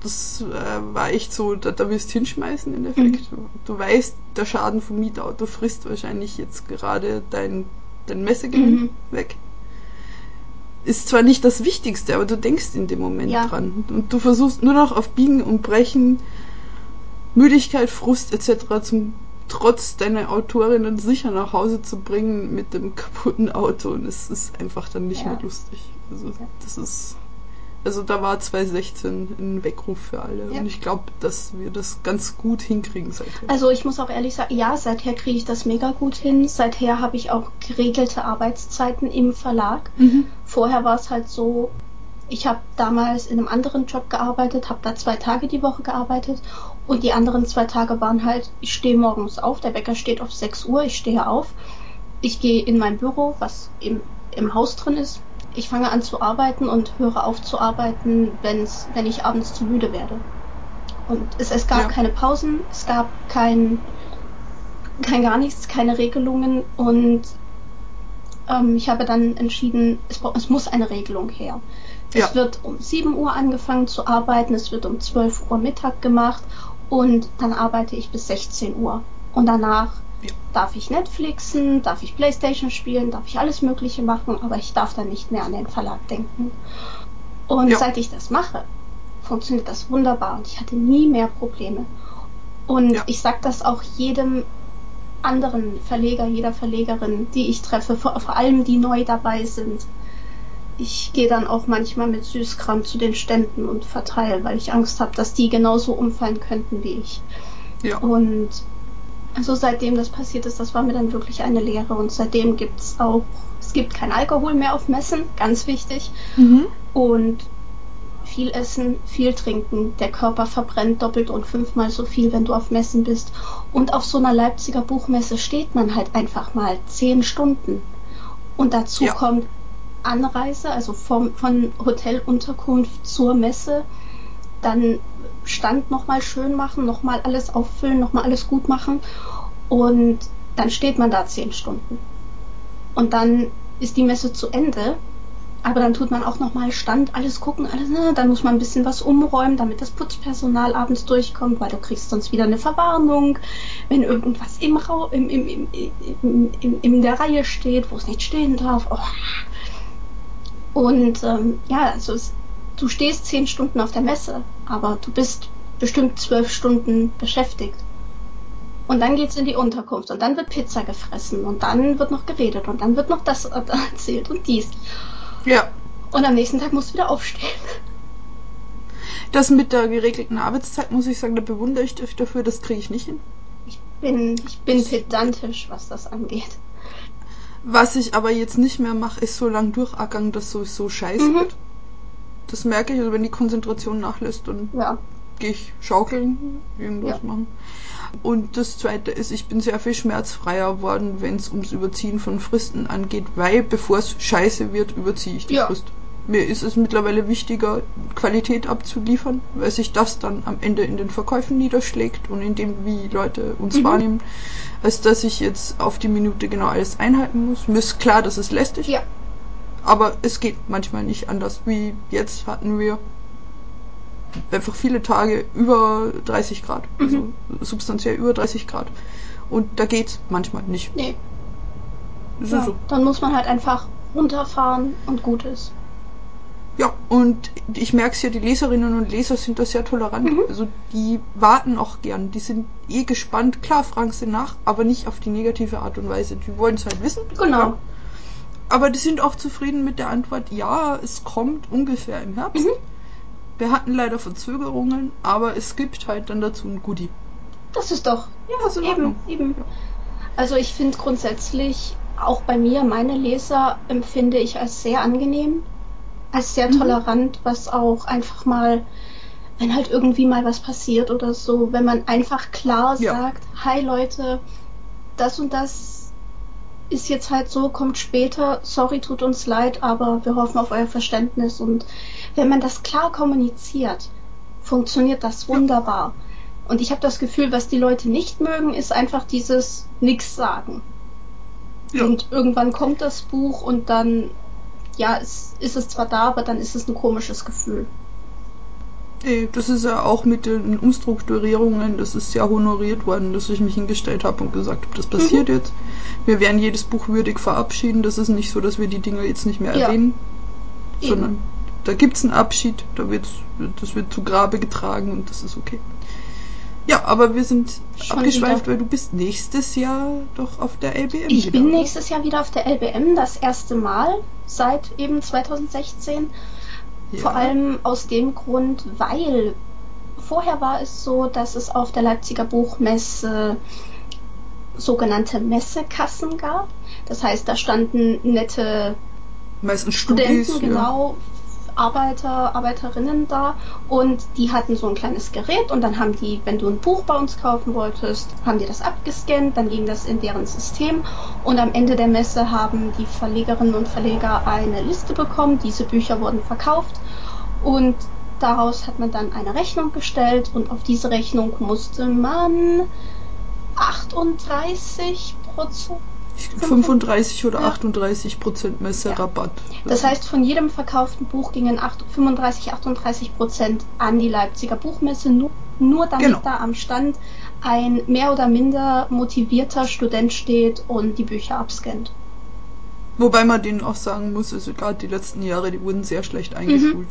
Das äh, war echt so, da, da wirst du hinschmeißen im Effekt. Mhm. Du weißt, der Schaden vom Mietauto frisst wahrscheinlich jetzt gerade dein, dein Messegewinn mhm. weg. Ist zwar nicht das Wichtigste, aber du denkst in dem Moment ja. dran. Und du versuchst nur noch auf Biegen und Brechen Müdigkeit, Frust etc. zum Trotz deiner Autorinnen sicher nach Hause zu bringen mit dem kaputten Auto und es ist einfach dann nicht ja. mehr lustig. Also das ist also da war 2016 ein Weckruf für alle ja. und ich glaube, dass wir das ganz gut hinkriegen seither. Also ich muss auch ehrlich sagen, ja, seither kriege ich das mega gut hin. Seither habe ich auch geregelte Arbeitszeiten im Verlag. Mhm. Vorher war es halt so, ich habe damals in einem anderen Job gearbeitet, habe da zwei Tage die Woche gearbeitet und die anderen zwei Tage waren halt, ich stehe morgens auf, der Wecker steht auf 6 Uhr, ich stehe auf, ich gehe in mein Büro, was im, im Haus drin ist, ich fange an zu arbeiten und höre auf zu arbeiten, wenn's, wenn ich abends zu müde werde. Und es, es gab ja. keine Pausen, es gab kein, kein gar nichts, keine Regelungen und ähm, ich habe dann entschieden, es, es muss eine Regelung her. Ja. Es wird um 7 Uhr angefangen zu arbeiten, es wird um 12 Uhr Mittag gemacht und dann arbeite ich bis 16 Uhr. Und danach ja. darf ich Netflixen, darf ich Playstation spielen, darf ich alles Mögliche machen, aber ich darf dann nicht mehr an den Verlag denken. Und ja. seit ich das mache, funktioniert das wunderbar und ich hatte nie mehr Probleme. Und ja. ich sage das auch jedem anderen Verleger, jeder Verlegerin, die ich treffe, vor, vor allem die neu dabei sind ich gehe dann auch manchmal mit Süßkram zu den Ständen und verteile, weil ich Angst habe, dass die genauso umfallen könnten wie ich. Ja. Und also seitdem das passiert ist, das war mir dann wirklich eine Lehre. Und seitdem gibt es auch, es gibt kein Alkohol mehr auf Messen, ganz wichtig. Mhm. Und viel essen, viel trinken. Der Körper verbrennt doppelt und fünfmal so viel, wenn du auf Messen bist. Und auf so einer Leipziger Buchmesse steht man halt einfach mal zehn Stunden. Und dazu Ja. kommt Anreise, also vom, von Hotelunterkunft zur Messe, dann Stand nochmal schön machen, nochmal alles auffüllen, nochmal alles gut machen. Und dann steht man da zehn Stunden. Und dann ist die Messe zu Ende. Aber dann tut man auch nochmal Stand, alles gucken, alles, ne? dann muss man ein bisschen was umräumen, damit das Putzpersonal abends durchkommt, weil du kriegst sonst wieder eine Verwarnung, wenn irgendwas im Rau im, im, im, im, im, in der Reihe steht, wo es nicht stehen darf. Oh. Und ähm, ja, also es, du stehst zehn Stunden auf der Messe, aber du bist bestimmt zwölf Stunden beschäftigt. Und dann geht's in die Unterkunft und dann wird Pizza gefressen und dann wird noch geredet und dann wird noch das (laughs) erzählt und dies. Ja. Und am nächsten Tag musst du wieder aufstehen. (laughs) Das mit der geregelten Arbeitszeit, muss ich sagen, da bewundere ich dich dafür, das kriege ich nicht hin. Ich bin, ich bin pedantisch, was das angeht. Was ich aber jetzt nicht mehr mache, ist so lang durchackern, dass sowieso scheiße Mhm. wird. Das merke ich, also wenn die Konzentration nachlässt, dann Ja. gehe ich schaukeln, irgendwas Ja. machen. Und das zweite ist, ich bin sehr viel schmerzfreier worden, wenn es ums Überziehen von Fristen angeht, weil bevor es scheiße wird, überziehe ich die Ja. Frist. Mir ist es mittlerweile wichtiger, Qualität abzuliefern, weil sich das dann am Ende in den Verkäufen niederschlägt und in dem, wie Leute uns Mhm. wahrnehmen, als dass ich jetzt auf die Minute genau alles einhalten muss. Mir ist klar, das ist lästig, Ja. aber es geht manchmal nicht anders. Wie jetzt hatten wir einfach viele Tage über 30 Grad, also substanziell über 30 Grad. Und da geht's manchmal nicht. Nee. Ja. so. Dann muss man halt einfach runterfahren und gut ist. Ja, und ich merke es ja, die Leserinnen und Leser sind da sehr tolerant. Mhm. Also die warten auch gern. Die sind eh gespannt. Klar fragen sie nach, aber nicht auf die negative Art und Weise. Die wollen es halt wissen. Genau. Ja. Aber die sind auch zufrieden mit der Antwort, ja, es kommt ungefähr im Herbst. Mhm. Wir hatten leider Verzögerungen, aber es gibt halt dann dazu ein Goodie. Das ist doch Ja, ist in eben, eben. Also ich finde grundsätzlich auch bei mir, meine Leser empfinde ich als sehr angenehm, als sehr Mhm. tolerant, was auch einfach mal, wenn halt irgendwie mal was passiert oder so, wenn man einfach klar Ja. sagt, hi Leute, das und das ist jetzt halt so, kommt später, sorry, tut uns leid, aber wir hoffen auf euer Verständnis und wenn man das klar kommuniziert, funktioniert das wunderbar. Und ich habe das Gefühl, was die Leute nicht mögen, ist einfach dieses Nix sagen. Ja. Und irgendwann kommt das Buch und dann, ja, es, ist es zwar da, aber dann ist es ein komisches Gefühl. Das ist ja auch mit den Umstrukturierungen, das ist ja honoriert worden, dass ich mich hingestellt habe und gesagt habe, das passiert jetzt. Wir werden jedes Buch würdig verabschieden. Das ist nicht so, dass wir die Dinge jetzt nicht mehr Ja. erwähnen, Eben. sondern da gibt's einen Abschied, da wird's, das wird zu Grabe getragen und das ist okay. Ja, aber wir sind Schon abgeschweift, wieder. weil du bist nächstes Jahr doch auf der LBM Ich wieder, bin oder? nächstes Jahr wieder auf der LBM, das erste Mal seit eben 2016. Ja. Vor allem aus dem Grund, weil vorher war es so, dass es auf der Leipziger Buchmesse sogenannte Messekassen gab. Das heißt, da standen nette Meistens Studenten, Studis, ja. genau, Arbeiter, Arbeiterinnen da und die hatten so ein kleines Gerät und dann haben die, wenn du ein Buch bei uns kaufen wolltest, haben die das abgescannt, dann ging das in deren System und am Ende der Messe haben die Verlegerinnen und Verleger eine Liste bekommen, diese Bücher wurden verkauft und daraus hat man dann eine Rechnung gestellt und auf diese Rechnung musste man 38 Prozent 35 oder Ja. 38 Prozent Messerabatt. Das heißt, von jedem verkauften Buch gingen 8, 35, 38 Prozent an die Leipziger Buchmesse, nur, nur damit Genau. da am Stand ein mehr oder minder motivierter Student steht und die Bücher abscannt. Wobei man denen auch sagen muss, also gerade die letzten Jahre, die wurden sehr schlecht eingeschult.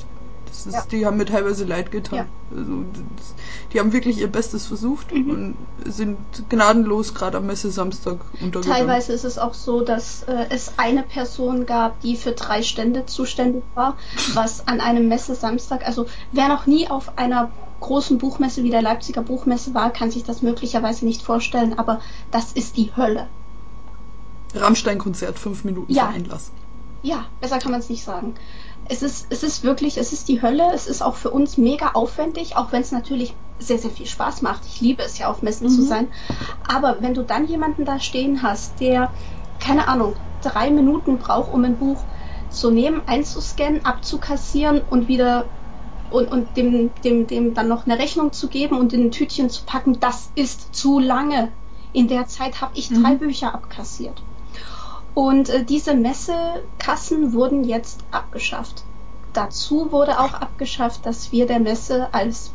Das Ja. Die haben mir teilweise leid getan. Ja. Also, das, die haben wirklich ihr Bestes versucht Mhm. und sind gnadenlos gerade am Messe Samstag untergegangen. Teilweise ist es auch so, dass äh, es eine Person gab, die für drei Stände zuständig war, was an einem Messe Samstag, also wer noch nie auf einer großen Buchmesse wie der Leipziger Buchmesse war, kann sich das möglicherweise nicht vorstellen, aber das ist die Hölle. Rammstein-Konzert, fünf Minuten Ja. vor Einlass. Ja, besser kann man es nicht sagen. Es ist, es ist wirklich, es ist die Hölle. Es ist auch für uns mega aufwendig, auch wenn es natürlich sehr, sehr viel Spaß macht. Ich liebe es ja, auf Messen zu Mhm. sein. Aber wenn du dann jemanden da stehen hast, der, keine Ahnung, drei Minuten braucht, um ein Buch zu nehmen, einzuscannen, abzukassieren und wieder und, und dem, dem, dem dann noch eine Rechnung zu geben und in ein Tütchen zu packen, das ist zu lange. In der Zeit habe ich drei Mhm. Bücher abkassiert. Und äh, diese Messekassen wurden jetzt abgeschafft. Dazu wurde auch abgeschafft, dass wir der Messe als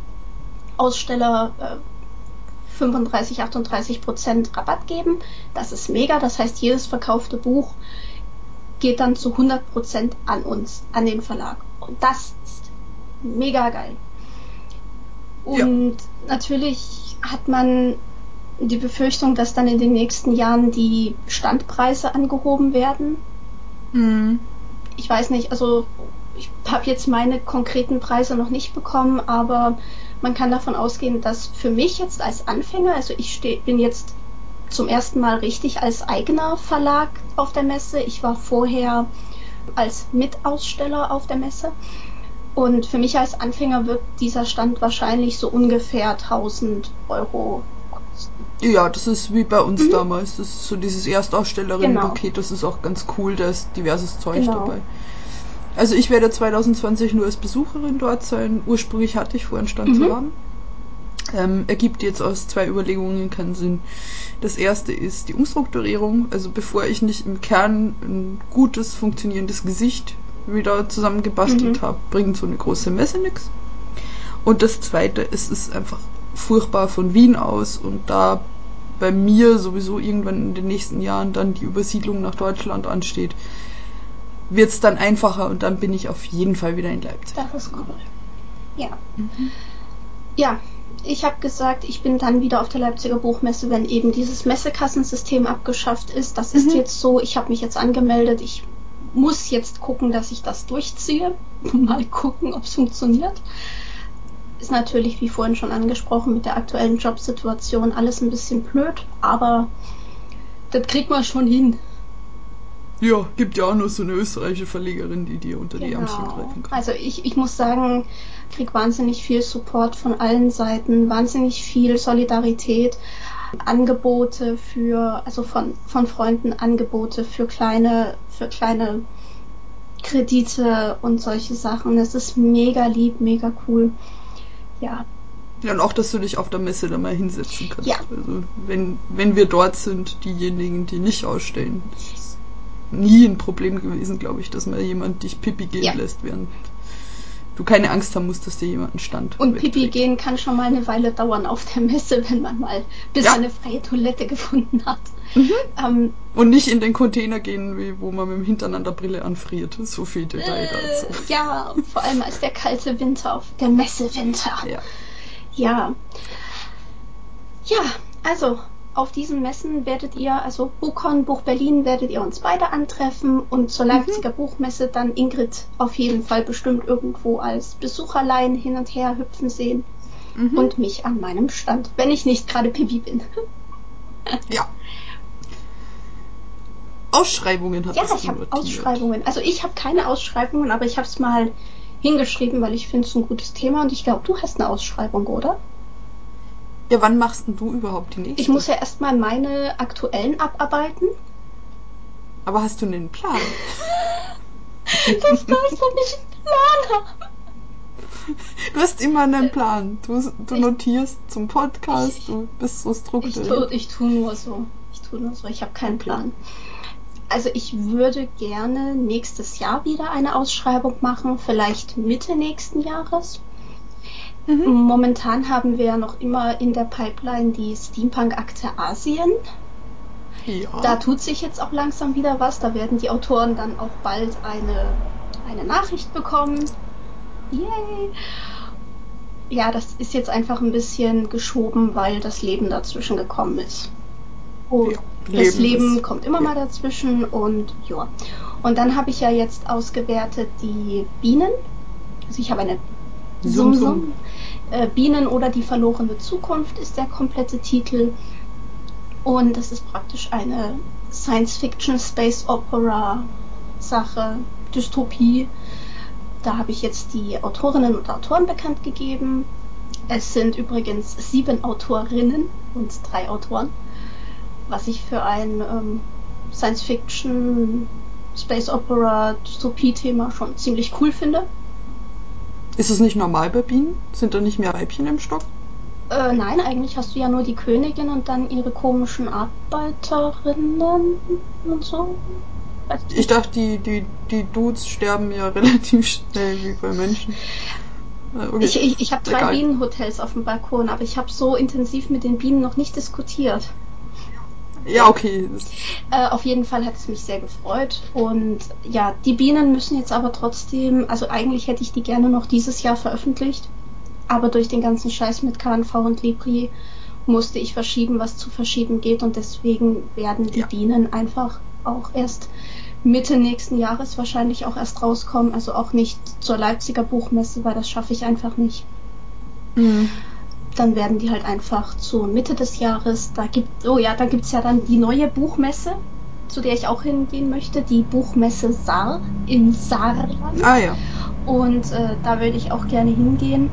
Aussteller äh, 35, 38 Prozent Rabatt geben. Das ist mega. Das heißt, jedes verkaufte Buch geht dann zu 100 Prozent an uns, an den Verlag. Und das ist mega geil. Ja. Und natürlich hat man die Befürchtung, dass dann in den nächsten Jahren die Standpreise angehoben werden. Mhm. Ich weiß nicht, also ich habe jetzt meine konkreten Preise noch nicht bekommen, aber man kann davon ausgehen, dass für mich jetzt als Anfänger, also ich steh, bin jetzt zum ersten Mal richtig als eigener Verlag auf der Messe. Ich war vorher als Mitaussteller auf der Messe. Und für mich als Anfänger wird dieser Stand wahrscheinlich so ungefähr 1000 Euro. Ja, das ist wie bei uns Mhm. damals. Das ist so dieses Erstausstellerinnenpaket, das ist auch ganz cool, da ist diverses Zeug Genau. dabei. Also ich werde 2020 nur als Besucherin dort sein. Ursprünglich hatte ich vor, einen Stand Mhm. zu haben. Ähm, ergibt jetzt aus zwei Überlegungen keinen Sinn. Das erste ist die Umstrukturierung. Also bevor ich nicht im Kern ein gutes, funktionierendes Gesicht wieder zusammengebastelt Mhm. habe, bringt so eine große Messe nichts. Und das zweite, es ist einfach furchtbar von Wien aus und da bei mir sowieso irgendwann in den nächsten Jahren dann die Übersiedlung nach Deutschland ansteht, wird es dann einfacher und dann bin ich auf jeden Fall wieder in Leipzig. Das ist cool. Ja. Ja, ich habe gesagt, ich bin dann wieder auf der Leipziger Buchmesse, wenn eben dieses Messekassensystem abgeschafft ist. Das ist Mhm. jetzt so, ich habe mich jetzt angemeldet. Ich muss jetzt gucken, dass ich das durchziehe. (laughs) Mal gucken, ob es funktioniert. Ist natürlich, wie vorhin schon angesprochen, mit der aktuellen Jobsituation alles ein bisschen blöd, aber das kriegt man schon hin. Ja, gibt ja auch nur so eine österreichische Verlegerin, die dir unter die Ärmchen greifen kann. Also ich, ich muss sagen, krieg wahnsinnig viel Support von allen Seiten, wahnsinnig viel Solidarität, Angebote für, also von, von Freunden Angebote für kleine, für kleine Kredite und solche Sachen. Es ist mega lieb, mega cool. Ja, Ja, und auch, dass du dich auf der Messe da mal hinsetzen kannst. Ja. Also, wenn, wenn wir dort sind, diejenigen, die nicht ausstellen, das ist nie ein Problem gewesen, glaube ich, dass mal jemand dich Pipi gehen Ja. lässt, während du keine Angst haben musst, dass dir jemand einen Stand und Pipi wegträgt. gehen kann schon mal eine Weile dauern auf der Messe, wenn man mal bis Ja. eine freie Toilette gefunden hat. Mhm. Ähm, Und nicht in den Container gehen, wie, wo man mit dem Hintern an der Brille anfriert. So viel Detail dazu. Äh, ja, vor allem als der kalte Winter auf der Messewinter. Ja. Ja. Ja, also auf diesen Messen werdet ihr, also Buchcon, Buch Berlin, werdet ihr uns beide antreffen und zur Leipziger Buchmesse dann Ingrid auf jeden Fall bestimmt irgendwo als Besucherlein hin und her hüpfen sehen Mhm. und mich an meinem Stand, wenn ich nicht gerade Pipi bin. ja. Ausschreibungen hat Ja, ich habe. Ausschreibungen. Also ich habe keine Ausschreibungen, aber ich habe es mal hingeschrieben, weil ich finde es ein gutes Thema und ich glaube, du hast eine Ausschreibung, oder? Ja, wann machst denn du überhaupt die nächste? Ich muss ja erstmal meine aktuellen abarbeiten. Aber hast du einen Plan? (laughs) Das (laughs) weiß doch nicht einen Plan haben. Du hast immer einen Plan. Du, du Ich- notierst zum Podcast, Ich- du bist so Ich strukturiert. tue ich tu nur so. Ich tue nur so. Ich habe keinen. Plan. Also ich würde gerne nächstes Jahr wieder eine Ausschreibung machen, vielleicht Mitte nächsten Jahres. Mhm. Momentan haben wir ja noch immer in der Pipeline die Steampunk-Akte Asien. Ja. Da tut sich jetzt auch langsam wieder was. Da werden die Autoren dann auch bald eine, eine Nachricht bekommen. Yay! Ja, das ist jetzt einfach ein bisschen geschoben, weil das Leben dazwischen gekommen ist. Oh, Ja, das Leben Leben ist- kommt immer ja. mal dazwischen und ja. Und dann habe ich ja jetzt ausgewertet die Bienen. Also ich habe eine Sum, Sum Sum. Äh, Bienen oder die verlorene Zukunft ist der komplette Titel. Und das ist praktisch eine Science-Fiction, Space Opera Sache, Dystopie. Da habe ich jetzt die Autorinnen und Autoren bekannt gegeben. Es sind übrigens sieben Autorinnen und drei Autoren, was ich für ein ähm, Science-Fiction, Space Opera, Dystopie-Thema schon ziemlich cool finde. Ist es nicht normal bei Bienen? Sind da nicht mehr Weibchen im Stock? Äh, nein, eigentlich hast du ja nur die Königin und dann ihre komischen Arbeiterinnen und so. Weiß Ich dachte, die, die, die Dudes sterben ja (laughs) relativ schnell wie bei Menschen. Äh, okay. Ich, ich, ich habe drei. Bienenhotels auf dem Balkon, aber ich habe so intensiv mit den Bienen noch nicht diskutiert. Ja, okay. Äh, auf jeden Fall hat es mich sehr gefreut. Und ja, die Bienen müssen jetzt aber trotzdem, also eigentlich hätte ich die gerne noch dieses Jahr veröffentlicht. Aber durch den ganzen Scheiß mit KNV und Libri musste ich verschieben, was zu verschieben geht. Und deswegen werden die Ja. Bienen einfach auch erst Mitte nächsten Jahres wahrscheinlich auch erst rauskommen. Also auch nicht zur Leipziger Buchmesse, weil das schaffe ich einfach nicht. Mhm. Dann werden die halt einfach zur Mitte des Jahres, da gibt, oh ja, da gibt's ja dann die neue Buchmesse, zu der ich auch hingehen möchte, die Buchmesse Saar in Saarland. Ah ja. Und äh, da würde ich auch gerne hingehen.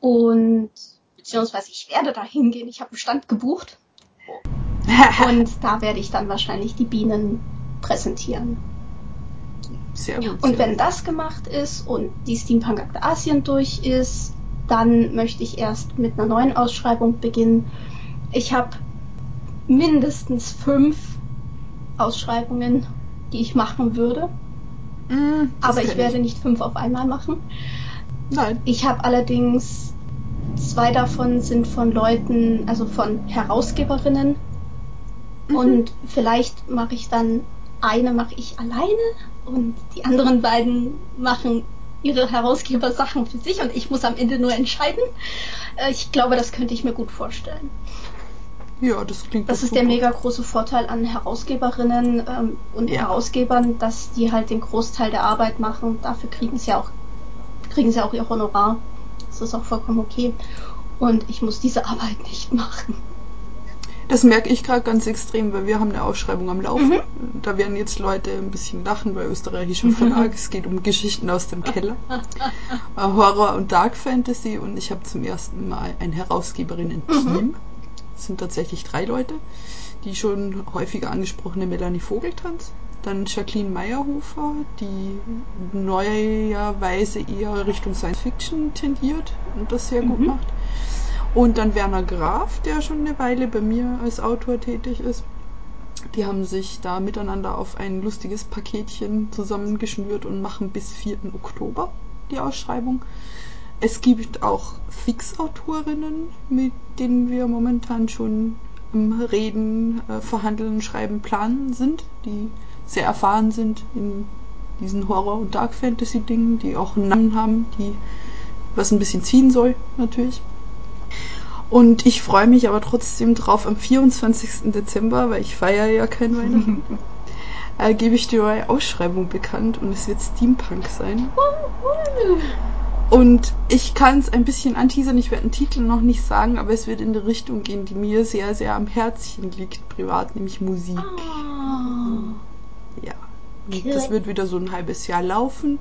Und beziehungsweise ich werde da hingehen. Ich habe einen Stand gebucht. (laughs) Und da werde ich dann wahrscheinlich die Bienen präsentieren. Sehr gut. Und wenn das gemacht ist und die Steampunk Asien durch ist, dann möchte ich erst mit einer neuen Ausschreibung beginnen. Ich habe mindestens fünf Ausschreibungen, die ich machen würde, das aber ich kenn werde nicht fünf auf einmal machen. Nein. Ich habe allerdings zwei davon sind von Leuten, also von Herausgeberinnen Mhm. und vielleicht mache ich dann eine mache ich alleine und die anderen beiden machen ihre Herausgebersachen für sich und ich muss am Ende nur entscheiden. Äh, Ich glaube, das könnte ich mir gut vorstellen. Ja, das klingt Das ist der super. mega große Vorteil an Herausgeberinnen ähm, und Ja. Herausgebern, dass die halt den Großteil der Arbeit machen. Dafür kriegen sie auch kriegen sie auch ihr Honorar. Das ist auch vollkommen okay. Und ich muss diese Arbeit nicht (laughs) machen. Das merke ich gerade ganz extrem, weil wir haben eine Ausschreibung am Laufen. Mhm. Da werden jetzt Leute ein bisschen lachen, weil österreichischer Mhm. Verlag. (laughs) Es geht um Geschichten aus dem Keller. Äh, Horror und Dark Fantasy und ich habe zum ersten Mal ein Herausgeberinnen-Team. Es sind tatsächlich drei Leute. Die schon häufiger angesprochene Melanie Vogeltanz, dann Jacqueline Meyerhofer, die neuerweise eher Richtung Science Fiction tendiert und das sehr gut Mhm. macht. Und dann Werner Graf, der schon eine Weile bei mir als Autor tätig ist. Die haben sich da miteinander auf ein lustiges Paketchen zusammengeschnürt und machen bis 4. Oktober die Ausschreibung. Es gibt auch Fixautorinnen, mit denen wir momentan schon im Reden, äh, Verhandeln, Schreiben, Planen sind, die sehr erfahren sind in diesen Horror- und Dark Fantasy-Dingen, die auch einen Namen haben, die was ein bisschen ziehen soll, natürlich. Und ich freue mich aber trotzdem drauf, am 24. Dezember, weil ich feiere ja kein Weihnachten, (laughs) äh, gebe ich die neue Ausschreibung bekannt und es wird Steampunk sein. Und ich kann es ein bisschen anteasern, ich werde den Titel noch nicht sagen, aber es wird in die Richtung gehen, die mir sehr, sehr am Herzchen liegt, privat, nämlich Musik. Ah. Ja. Cool. das wird wieder so ein halbes Jahr laufen.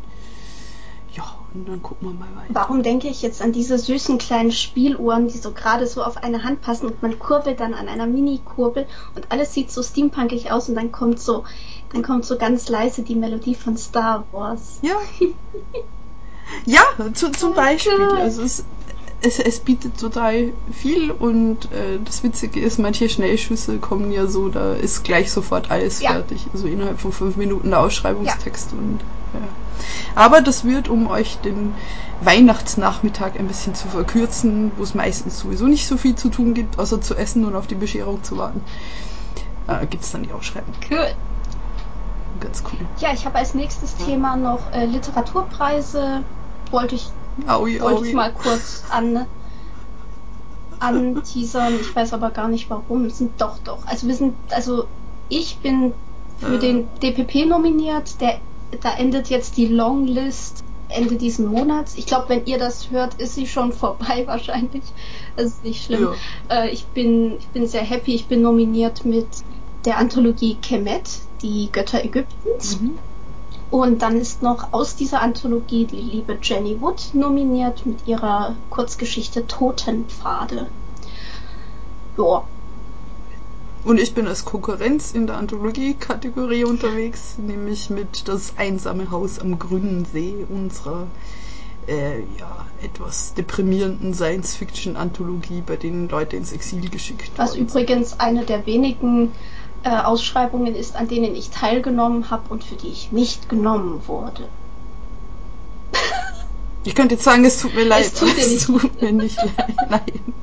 Und dann gucken wir mal weiter. Warum denke ich jetzt an diese süßen kleinen Spieluhren, die so gerade so auf eine Hand passen und man kurbelt dann an einer Mini-Kurbel und alles sieht so steampunkig aus und dann kommt so, dann kommt so ganz leise die Melodie von Star Wars. Ja. (laughs) ja, zu, zum Beispiel. Also es, es, es bietet total viel und äh, das Witzige ist, manche Schnellschüsse kommen ja so, da ist gleich sofort alles Ja. fertig. Also innerhalb von fünf Minuten der Ausschreibungstext und ja. Aber das wird, um euch den Weihnachtsnachmittag ein bisschen zu verkürzen, wo es meistens sowieso nicht so viel zu tun gibt, außer zu essen und auf die Bescherung zu warten, äh, gibt's dann die Ausschreibung. Cool. Ganz cool. Ja, ich habe als nächstes Thema noch äh, Literaturpreise. wollte ich, Aui, wollte aui. ich mal kurz an anteasern. Ich weiß aber gar nicht warum. Es sind doch doch. Also wir sind, also ich bin für Äh. den DPP nominiert. Der, da endet jetzt die Longlist Ende diesen Monats. Ich glaube, wenn ihr das hört, ist sie schon (laughs) vorbei wahrscheinlich. Das ist nicht schlimm. Ja. Äh, ich bin, ich bin sehr happy. Ich bin nominiert mit der Anthologie Kemet, die Götter Ägyptens. Mhm. Und dann ist noch aus dieser Anthologie die liebe Jenny Wood nominiert mit ihrer Kurzgeschichte Totenpfade. Ja, Und ich bin als Konkurrenz in der Anthologie-Kategorie unterwegs, nämlich mit Das einsame Haus am grünen See unserer äh, ja, etwas deprimierenden Science-Fiction-Anthologie, bei denen Leute ins Exil geschickt was worden übrigens eine der wenigen äh, Ausschreibungen ist, an denen ich teilgenommen habe und für die ich nicht genommen wurde. Ich könnte jetzt sagen, es tut mir leid, tut aber dir es nicht tut mir nicht leid. Nein. (laughs)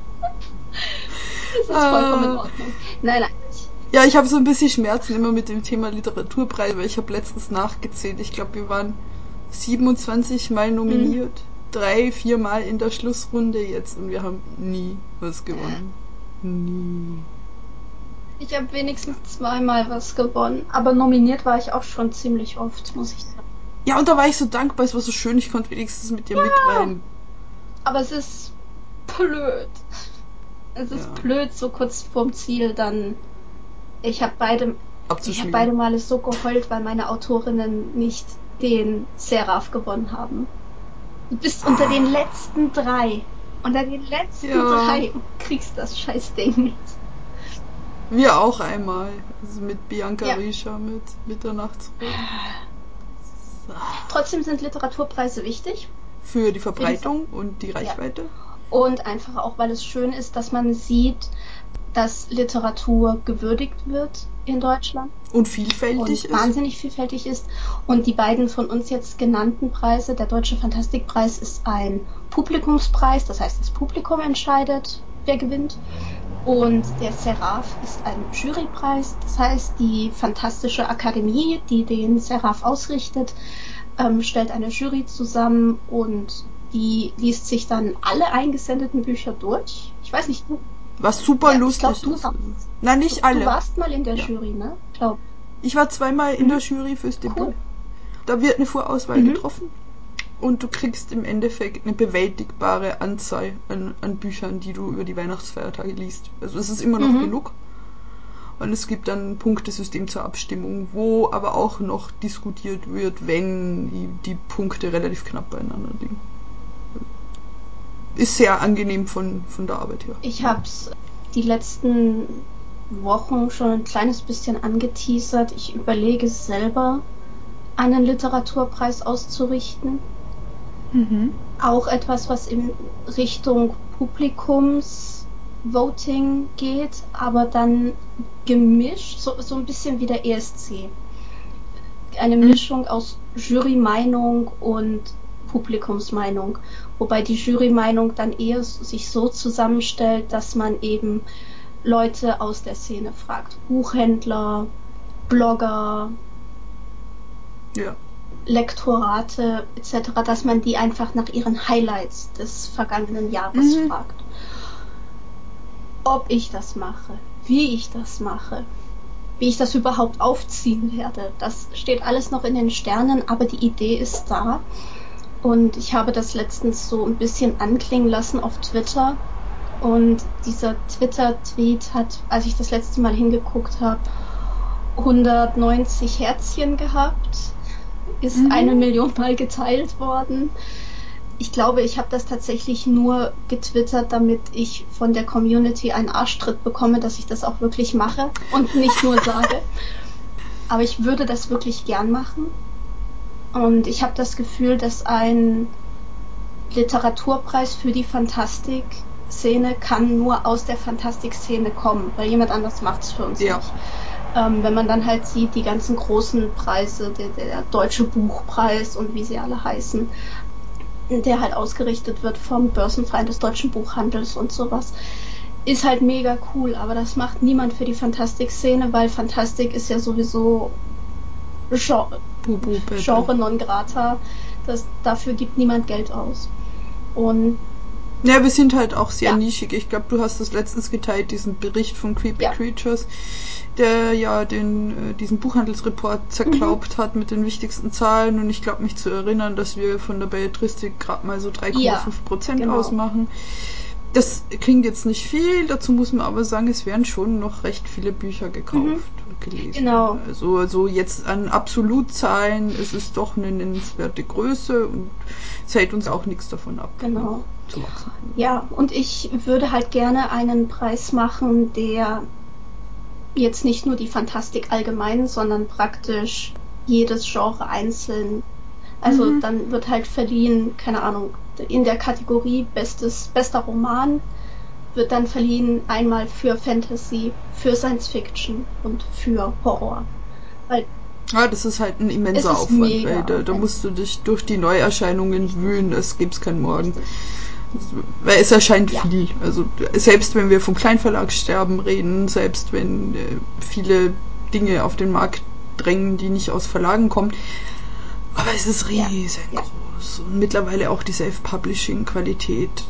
Das ist vollkommen in. Ordnung. Nein, nein. Ja, ich habe so ein bisschen Schmerzen immer mit dem Thema Literaturpreis, weil ich habe letztens nachgezählt. Ich glaube, wir waren 27 Mal nominiert, drei, vier Mal in der Schlussrunde jetzt und wir haben nie was gewonnen. Nie. Ich habe wenigstens zweimal was gewonnen, aber nominiert war ich auch schon ziemlich oft, muss ich sagen. Ja, und da war ich so dankbar, es war so schön, ich konnte wenigstens mit dir mitrein. Aber es ist blöd. Es ist Ja. blöd, so kurz vorm Ziel dann. Ich habe beide, ich habe abzuschmieren. beide Male so geheult, weil meine Autorinnen nicht den Seraph gewonnen haben. Du bist unter den letzten drei. Unter den letzten Ja. drei und kriegst das Scheißding nicht. Wir auch einmal. Also mit Bianca Ja. Rischer, mit Mitternachtsrot. Trotzdem sind Literaturpreise wichtig. Für die Verbreitung und die Reichweite. Und einfach auch, weil es schön ist, dass man sieht, dass Literatur gewürdigt wird in Deutschland Und vielfältig und ist. wahnsinnig vielfältig ist. Und die beiden von uns jetzt genannten Preise, der Deutsche Fantastikpreis ist ein Publikumspreis, das heißt, das Publikum entscheidet, wer gewinnt. Und der Seraph ist ein Jurypreis, das heißt, die Fantastische Akademie, die den Seraph ausrichtet, ähm, stellt eine Jury zusammen und die liest sich dann alle eingesendeten Bücher durch. Ich weiß nicht, du, Was super Ja, lustig glaub, du ist. warst- Nein, nicht alle. du warst mal in der Ja. Jury, ne? Glaub. Ich war zweimal in Mhm. der Jury fürs Debüt. Cool. Da wird eine Vorauswahl Mhm. getroffen. Und du kriegst im Endeffekt eine bewältigbare Anzahl an, an Büchern, die du über die Weihnachtsfeiertage liest. Also es ist immer noch Mhm. genug. Und es gibt dann ein Punktesystem zur Abstimmung, wo aber auch noch diskutiert wird, wenn die, die Punkte relativ knapp beieinander liegen. Ist sehr angenehm von, von der Arbeit her. Ich hab's die letzten Wochen schon ein kleines bisschen angeteasert. Ich überlege selber, einen Literaturpreis auszurichten. Mhm. Auch etwas, was in Richtung Publikumsvoting geht, aber dann gemischt, so, so ein bisschen wie der ESC. Eine Mhm. Mischung aus Jurymeinung und Publikumsmeinung. Wobei die Jurymeinung dann eher sich so zusammenstellt, dass man eben Leute aus der Szene fragt. Buchhändler, Blogger, Ja. Lektorate etc., dass man die einfach nach ihren Highlights des vergangenen Jahres Mhm. fragt. Ob ich das mache, wie ich das mache, wie ich das überhaupt aufziehen werde, das steht alles noch in den Sternen, aber die Idee ist da. Und ich habe das letztens so ein bisschen anklingen lassen auf Twitter. Und dieser Twitter-Tweet hat, als ich das letzte Mal hingeguckt habe, 190 Herzchen gehabt ist Mhm. eine Million Mal geteilt worden. Ich glaube, ich habe das tatsächlich nur getwittert, damit ich von der Community einen Arschtritt bekomme, dass ich das auch wirklich mache und nicht nur sage. (laughs) Aber ich würde das wirklich gern machen. Und ich habe das Gefühl, dass ein Literaturpreis für die Fantastik-Szene kann nur aus der Fantastik-Szene kommen, weil jemand anders macht es für uns Ja. nicht. Ähm, wenn man dann halt sieht, die ganzen großen Preise, der, der Deutsche Buchpreis und wie sie alle heißen, der halt ausgerichtet wird vom Börsenverein des deutschen Buchhandels und sowas, ist halt mega cool, aber das macht niemand für die Fantastik-Szene, weil Fantastik ist ja sowieso Genre, Bubu, Pepe. Genre non grata. Das, dafür gibt niemand Geld aus. Und ja, wir sind halt auch sehr Ja. nischig. Ich glaube, du hast das letztens geteilt, diesen Bericht von Creepy Ja. Creatures, der ja den, äh, diesen Buchhandelsreport zerklaubt hat mit den wichtigsten Zahlen. Und ich glaube, mich zu erinnern, dass wir von der Belletristik gerade mal so 3,5 Ja, Prozent genau. ausmachen. Das klingt jetzt nicht viel, dazu muss man aber sagen, es werden schon noch recht viele Bücher gekauft und gelesen. Mhm. Genau. Also, also jetzt an Absolutzahlen ist es doch eine nennenswerte Größe und es hält uns auch nichts davon ab, Genau. zu wachsen. Ja, und ich würde halt gerne einen Preis machen, der jetzt nicht nur die Fantastik allgemein, sondern praktisch jedes Genre einzeln. Also Mhm. dann wird halt verliehen, keine Ahnung, in der Kategorie bestes, bester Roman wird dann verliehen einmal für Fantasy, für Science Fiction und für Horror. Weil Ja, das ist halt ein Es immenser Aufwand, da, da musst du dich durch die Neuerscheinungen wühlen, das gibt's kein Morgen. Weil es erscheint Ja. viel. Also selbst wenn wir vom Kleinverlagssterben reden, selbst wenn äh, viele Dinge auf den Markt drängen, die nicht aus Verlagen kommen. Aber es ist Ja, riesengroß. Und mittlerweile auch die Self-Publishing-Qualität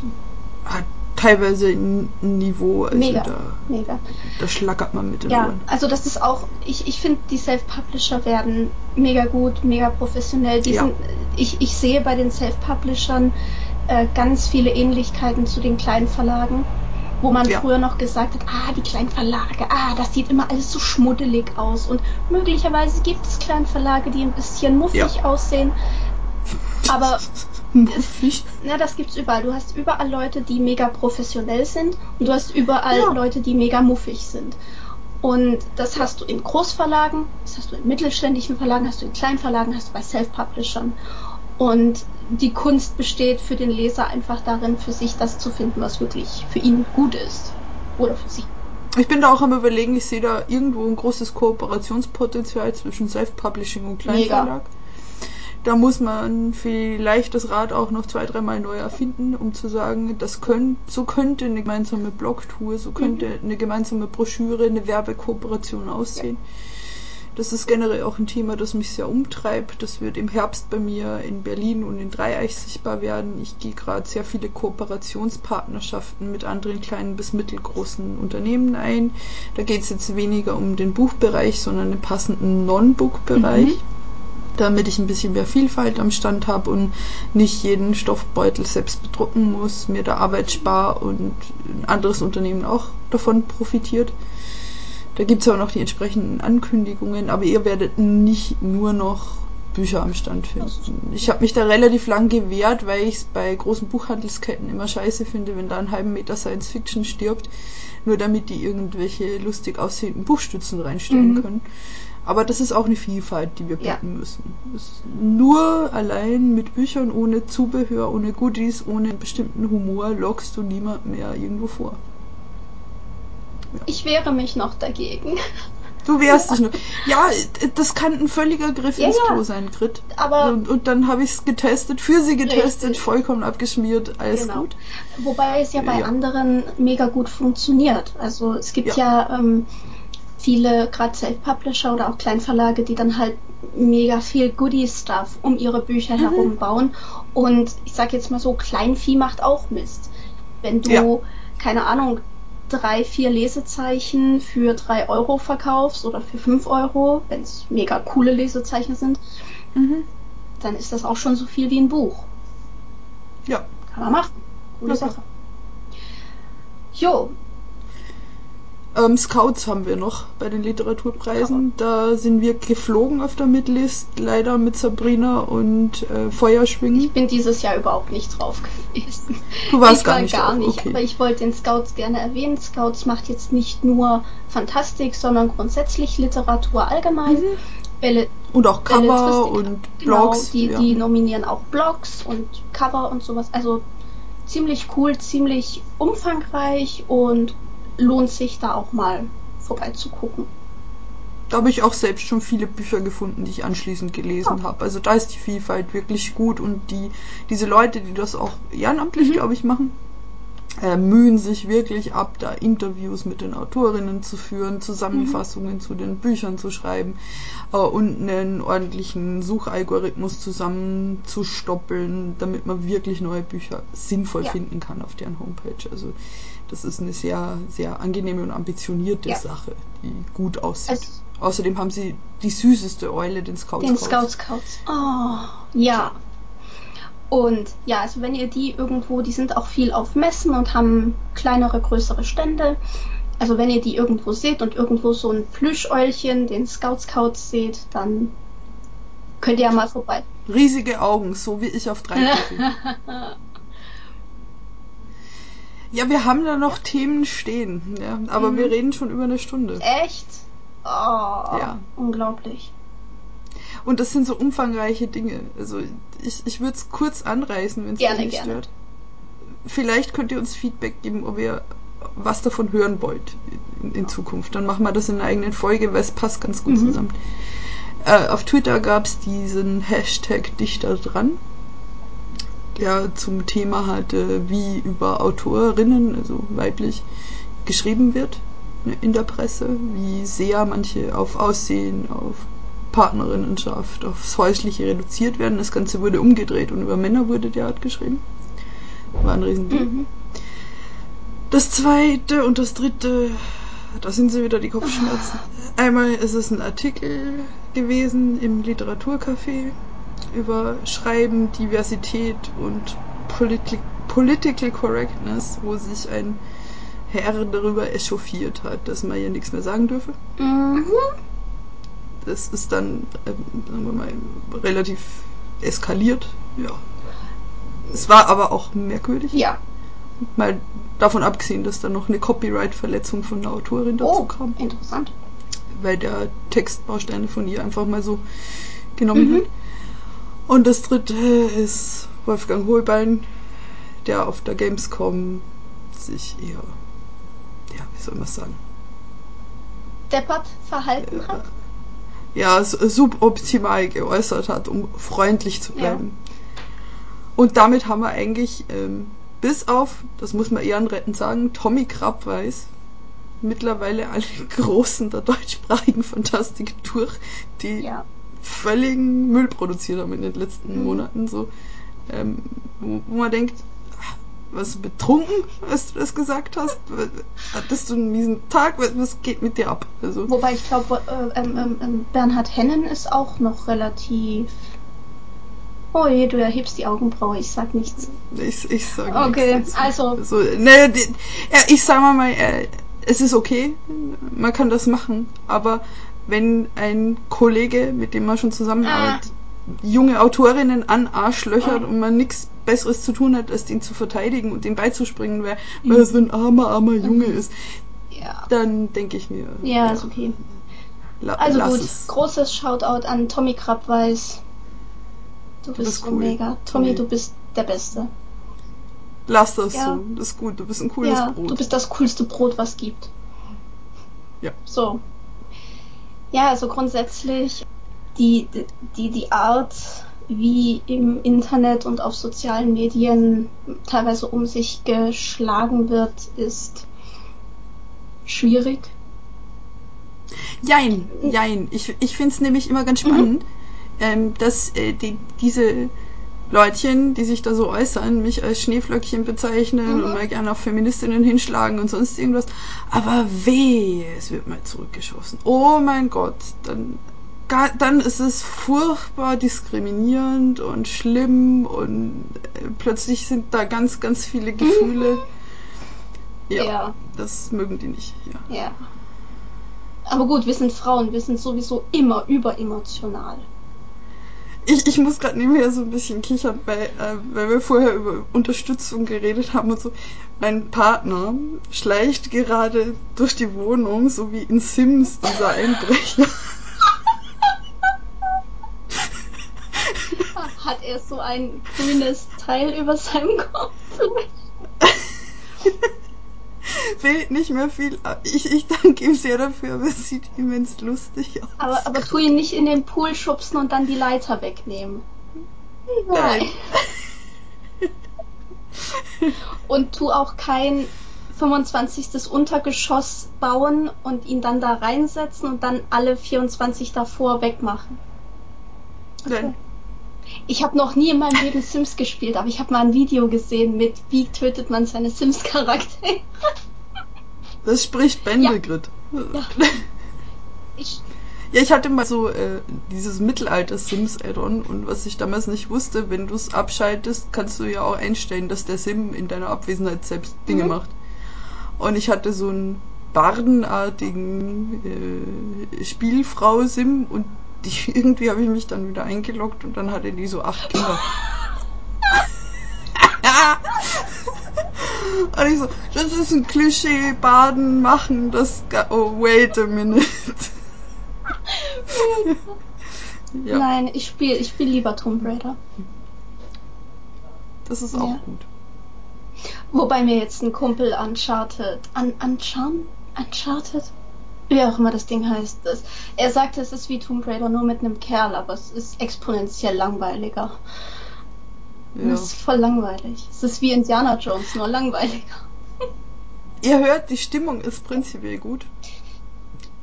hat teilweise ein Niveau, also Mega. da, mega. da schlackert man mit den Ja, Ohren. also das ist auch, ich, ich finde, die Self-Publisher werden mega gut, mega professionell. Die Ja. sind, ich, ich sehe bei den Self-Publishern äh, ganz viele Ähnlichkeiten zu den kleinen Verlagen, wo man Ja. früher noch gesagt hat, ah, die kleinen Verlage, ah, das sieht immer alles so schmuddelig aus. Und möglicherweise gibt es kleine Verlage, die ein bisschen muffig aussehen. Aber (laughs) Muffig. na, das gibt's überall. Du hast überall Leute, die mega professionell sind und du hast überall Ja. Leute, die mega muffig sind. Und das hast du in Großverlagen, das hast du in mittelständischen Verlagen, hast du in Kleinverlagen, hast du bei Self-Publishern. Und die Kunst besteht für den Leser einfach darin, für sich das zu finden, was wirklich für ihn gut ist. Oder für sie. Ich bin da auch am überlegen, ich sehe da irgendwo ein großes Kooperationspotenzial zwischen Self-Publishing und Kleinverlag. Da muss man vielleicht das Rad auch noch zwei, dreimal neu erfinden, um zu sagen, das könnt, so könnte eine gemeinsame Blogtour, so könnte eine gemeinsame Broschüre, eine Werbekooperation aussehen. Das ist generell auch ein Thema, das mich sehr umtreibt. Das wird im Herbst bei mir in Berlin und in Dreieich sichtbar werden. Ich gehe gerade sehr viele Kooperationspartnerschaften mit anderen kleinen bis mittelgroßen Unternehmen ein. Da geht es jetzt weniger um den Buchbereich, sondern den passenden Non-Book-Bereich. Mhm. Damit ich ein bisschen mehr Vielfalt am Stand habe und nicht jeden Stoffbeutel selbst bedrucken muss, mir da Arbeit spare und ein anderes Unternehmen auch davon profitiert. Da gibt es auch noch die entsprechenden Ankündigungen, aber ihr werdet nicht nur noch Bücher am Stand finden. Ich habe mich da relativ lang gewehrt, weil ich es bei großen Buchhandelsketten immer scheiße finde, wenn da einen halben Meter Science Fiction stirbt, nur damit die irgendwelche lustig aussehenden Buchstützen reinstellen Mhm. können. Aber das ist auch eine Vielfalt, die wir Ja. bieten müssen. Es ist nur allein mit Büchern ohne Zubehör, ohne Goodies, ohne bestimmten Humor lockst du niemand mehr irgendwo vor. Ich wehre mich noch dagegen. Du wehrst dich (laughs) nur. Ja, das kann ein völliger Griff Ja, ins ja. Klo sein, Grit. Aber Und, und dann habe ich es getestet, für sie getestet, Richtig. vollkommen abgeschmiert, alles Genau. gut. Wobei es ja bei Ja. anderen mega gut funktioniert. Also es gibt ja, ähm, viele, gerade Self-Publisher oder auch Kleinverlage, die dann halt mega viel Goodie-Stuff um ihre Bücher Mhm. herum bauen. Und ich sag jetzt mal so, Kleinvieh macht auch Mist. Wenn du, keine Ahnung, drei, vier Lesezeichen für drei Euro verkaufst oder für fünf Euro, wenn es mega coole Lesezeichen sind, Mhm. dann ist das auch schon so viel wie ein Buch. Ja. Kann man machen. Coole. Sache. Jo, Ähm, Scouts haben wir noch bei den Literaturpreisen. Da sind wir geflogen auf der Midlist, leider mit Sabrina und äh, Feuerschwingen. ich bin dieses Jahr überhaupt nicht drauf gewesen. Du warst ich gar war nicht gar drauf, nicht, okay. aber ich wollte den Scouts gerne erwähnen. Scouts macht jetzt nicht nur Fantastik, sondern grundsätzlich Literatur allgemein. Mhm. Belle, Und auch Cover und genau, Blogs. die, ja. die nominieren auch Blogs und Cover und sowas. Also ziemlich cool, ziemlich umfangreich und lohnt sich da auch mal vorbeizugucken. Da habe ich auch selbst schon viele Bücher gefunden, die ich anschließend gelesen Ja. habe. Also da ist die Vielfalt wirklich gut und die diese Leute, die das auch ehrenamtlich, Mhm. glaube ich, machen, äh, mühen sich wirklich ab, da Interviews mit den Autorinnen zu führen, Zusammenfassungen mhm. zu den Büchern zu schreiben äh, und einen ordentlichen Suchalgorithmus zusammenzustoppeln, damit man wirklich neue Bücher sinnvoll ja. finden kann auf deren Homepage. Also das ist eine sehr, sehr angenehme und ambitionierte ja. Sache, die gut aussieht. Also, Außerdem haben sie die süßeste Eule, den Scout Den Scout Scouts. Oh, ja. Und ja, also wenn ihr die irgendwo, die sind auch viel auf Messen und haben kleinere, größere Stände. Also wenn ihr die irgendwo seht und irgendwo so ein Plüscheulchen, den Scout Scouts seht, dann könnt ihr ja mal vorbei. Riesige Augen, so wie ich auf drei (laughs) Ja, wir haben da noch Themen stehen, ja, aber mhm. wir reden schon über eine Stunde. Echt? Oh, ja. unglaublich. Und das sind so umfangreiche Dinge. Also ich, ich würde es kurz anreißen, wenn es euch nicht gerne. stört. Vielleicht könnt ihr uns Feedback geben, ob ihr was davon hören wollt in, in Zukunft. Dann machen wir das in einer eigenen Folge, weil es passt ganz gut mhm. zusammen. Äh, auf Twitter gab es diesen Hashtag Dichter dran, der zum Thema hatte, wie über Autorinnen, also weiblich, geschrieben wird ne, in der Presse, wie sehr manche auf Aussehen, auf Partnerinnenschaft, aufs Häusliche reduziert werden. Das Ganze wurde umgedreht und über Männer wurde derart geschrieben. War ein Riesending. Mhm. Das zweite und das dritte, da sind sie wieder die Kopfschmerzen. Einmal ist es ein Artikel gewesen im Literaturcafé über Schreiben, Diversität und Politi Political Correctness, wo sich ein Herr darüber echauffiert hat, dass man ja nichts mehr sagen dürfe. Mhm es ist dann, ähm, sagen wir mal, relativ eskaliert. Ja. Es war aber auch merkwürdig. Ja. Mal davon abgesehen, dass da noch eine Copyright-Verletzung von der Autorin dazu oh, kam. Interessant. Weil der Textbausteine von ihr einfach mal so genommen mhm. hat. Und das dritte ist Wolfgang Hohlbein, der auf der Gamescom sich eher, ja, wie soll man sagen? Deppert verhalten äh, hat? ja, suboptimal geäußert hat, um freundlich zu bleiben. Ja. Und damit haben wir eigentlich ähm, bis auf, das muss man ehrenrettend sagen, Tommy Krabweis mittlerweile alle (laughs) Großen der deutschsprachigen Fantastik durch, die ja. Völligen Müll produziert haben in den letzten. Monaten, so, ähm, wo, wo man denkt, was betrunken, als du das gesagt hast? Hattest du einen miesen Tag? Was geht mit dir ab? Also Wobei ich glaube, äh, ähm, ähm, ähm, Bernhard Hennen ist auch noch relativ. Oh je, du erhebst die Augenbraue, ich sag nichts. Ich, ich sag okay, nichts. Okay, also. also ne, die, ja, ich sag mal, mal äh, es ist okay, man kann das machen, aber wenn ein Kollege, mit dem man schon zusammenarbeitet, ah. junge Autorinnen an Arsch löchert oh. und man nichts Besseres zu tun hat, als den zu verteidigen und den beizuspringen, weil, mhm. weil er so ein armer, armer Junge mhm. ist, ja. dann denke ich mir. Ja, ja, ist okay. La also gut, es. großes Shoutout an Tommy Krabweis. Du, du bist, bist cool. mega. Tommy, Tommy, du bist der Beste. Lass das ja. so. Das ist gut. Du bist ein cooles ja, Brot. Du bist das coolste Brot, was gibt. Ja. So. Ja, also grundsätzlich die, die, die Art, wie im Internet und auf sozialen Medien teilweise um sich geschlagen wird, ist schwierig. Jein, jein. Ich, ich finde es nämlich immer ganz spannend, mhm. ähm, dass äh, die, diese Leutchen, die sich da so äußern, mich als Schneeflöckchen bezeichnen mhm. und mal gerne auf Feministinnen hinschlagen und sonst irgendwas. Aber weh, es wird mal zurückgeschossen. Oh mein Gott, dann dann ist es furchtbar diskriminierend und schlimm und äh, plötzlich sind da ganz, ganz viele Gefühle. Ja, ja. Das mögen die nicht. Ja. ja. Aber gut, wir sind Frauen, wir sind sowieso immer überemotional. Ich, ich muss gerade nebenher so ein bisschen kichern, weil, äh, weil wir vorher über Unterstützung geredet haben und so. Mein Partner schleicht gerade durch die Wohnung, so wie in Sims, dieser Einbrecher. Hat er so ein grünes Teil über seinem Kopf? (laughs) Fehlt nicht mehr viel. Ich, ich danke ihm sehr dafür, aber es sieht immens lustig aus. Aber, aber tu ihn nicht in den Pool schubsen und dann die Leiter wegnehmen. Nein. Und tu auch kein 25. Untergeschoss bauen und ihn dann da reinsetzen und dann alle 24 davor wegmachen. Nein. Ich habe noch nie in meinem Leben Sims gespielt, aber ich habe mal ein Video gesehen mit wie tötet man seine Sims-Charaktere. (laughs) Das spricht Bände, Grit. Ja. Ich, Ja, ich hatte mal so äh, dieses Mittelalter-Sims-Add-on und was ich damals nicht wusste, wenn du es abschaltest, kannst du ja auch einstellen, dass der Sim in deiner Abwesenheit selbst Dinge Mhm. macht. Und ich hatte so einen bardenartigen äh, Spielfrau-Sim und die, irgendwie habe ich mich dann wieder eingeloggt und dann hatte die so acht Kinder. (laughs) und ich so, das ist ein Klischee, Baden machen, das, oh, wait a minute. (laughs) ja. Nein, ich spiele ich spiel lieber Tomb Raider. Das ist auch Ja. gut. Wobei mir jetzt ein Kumpel Uncharted, Un Uncharted, Uncharted, wie auch immer das Ding heißt, das, er sagte, es ist wie Tomb Raider nur mit einem Kerl, aber es ist exponentiell langweiliger. Ja. Das ist voll langweilig. Es ist wie Indiana Jones, nur langweiliger. (laughs) Ihr hört, die Stimmung ist prinzipiell gut.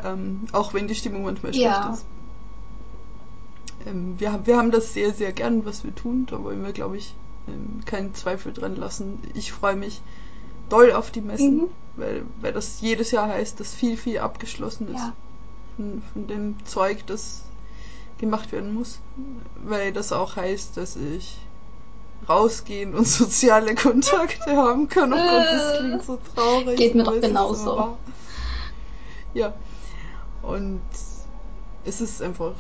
Ähm, auch wenn die Stimmung manchmal schlecht Ja. ist. Ähm, wir, haben- wir haben das sehr, sehr gern, was wir tun. Da wollen wir, glaube ich, ähm, keinen Zweifel dran lassen. Ich freue mich doll auf die Messen, Mhm. weil, weil das jedes Jahr heißt, dass viel, viel abgeschlossen ist. Ja. Von, von dem Zeug, das gemacht werden muss. Weil das auch heißt, dass ich rausgehen und (laughs) soziale Kontakte haben kann. Oh Gott, das klingt so traurig. Geht mir doch genauso. Ja. Und es ist einfach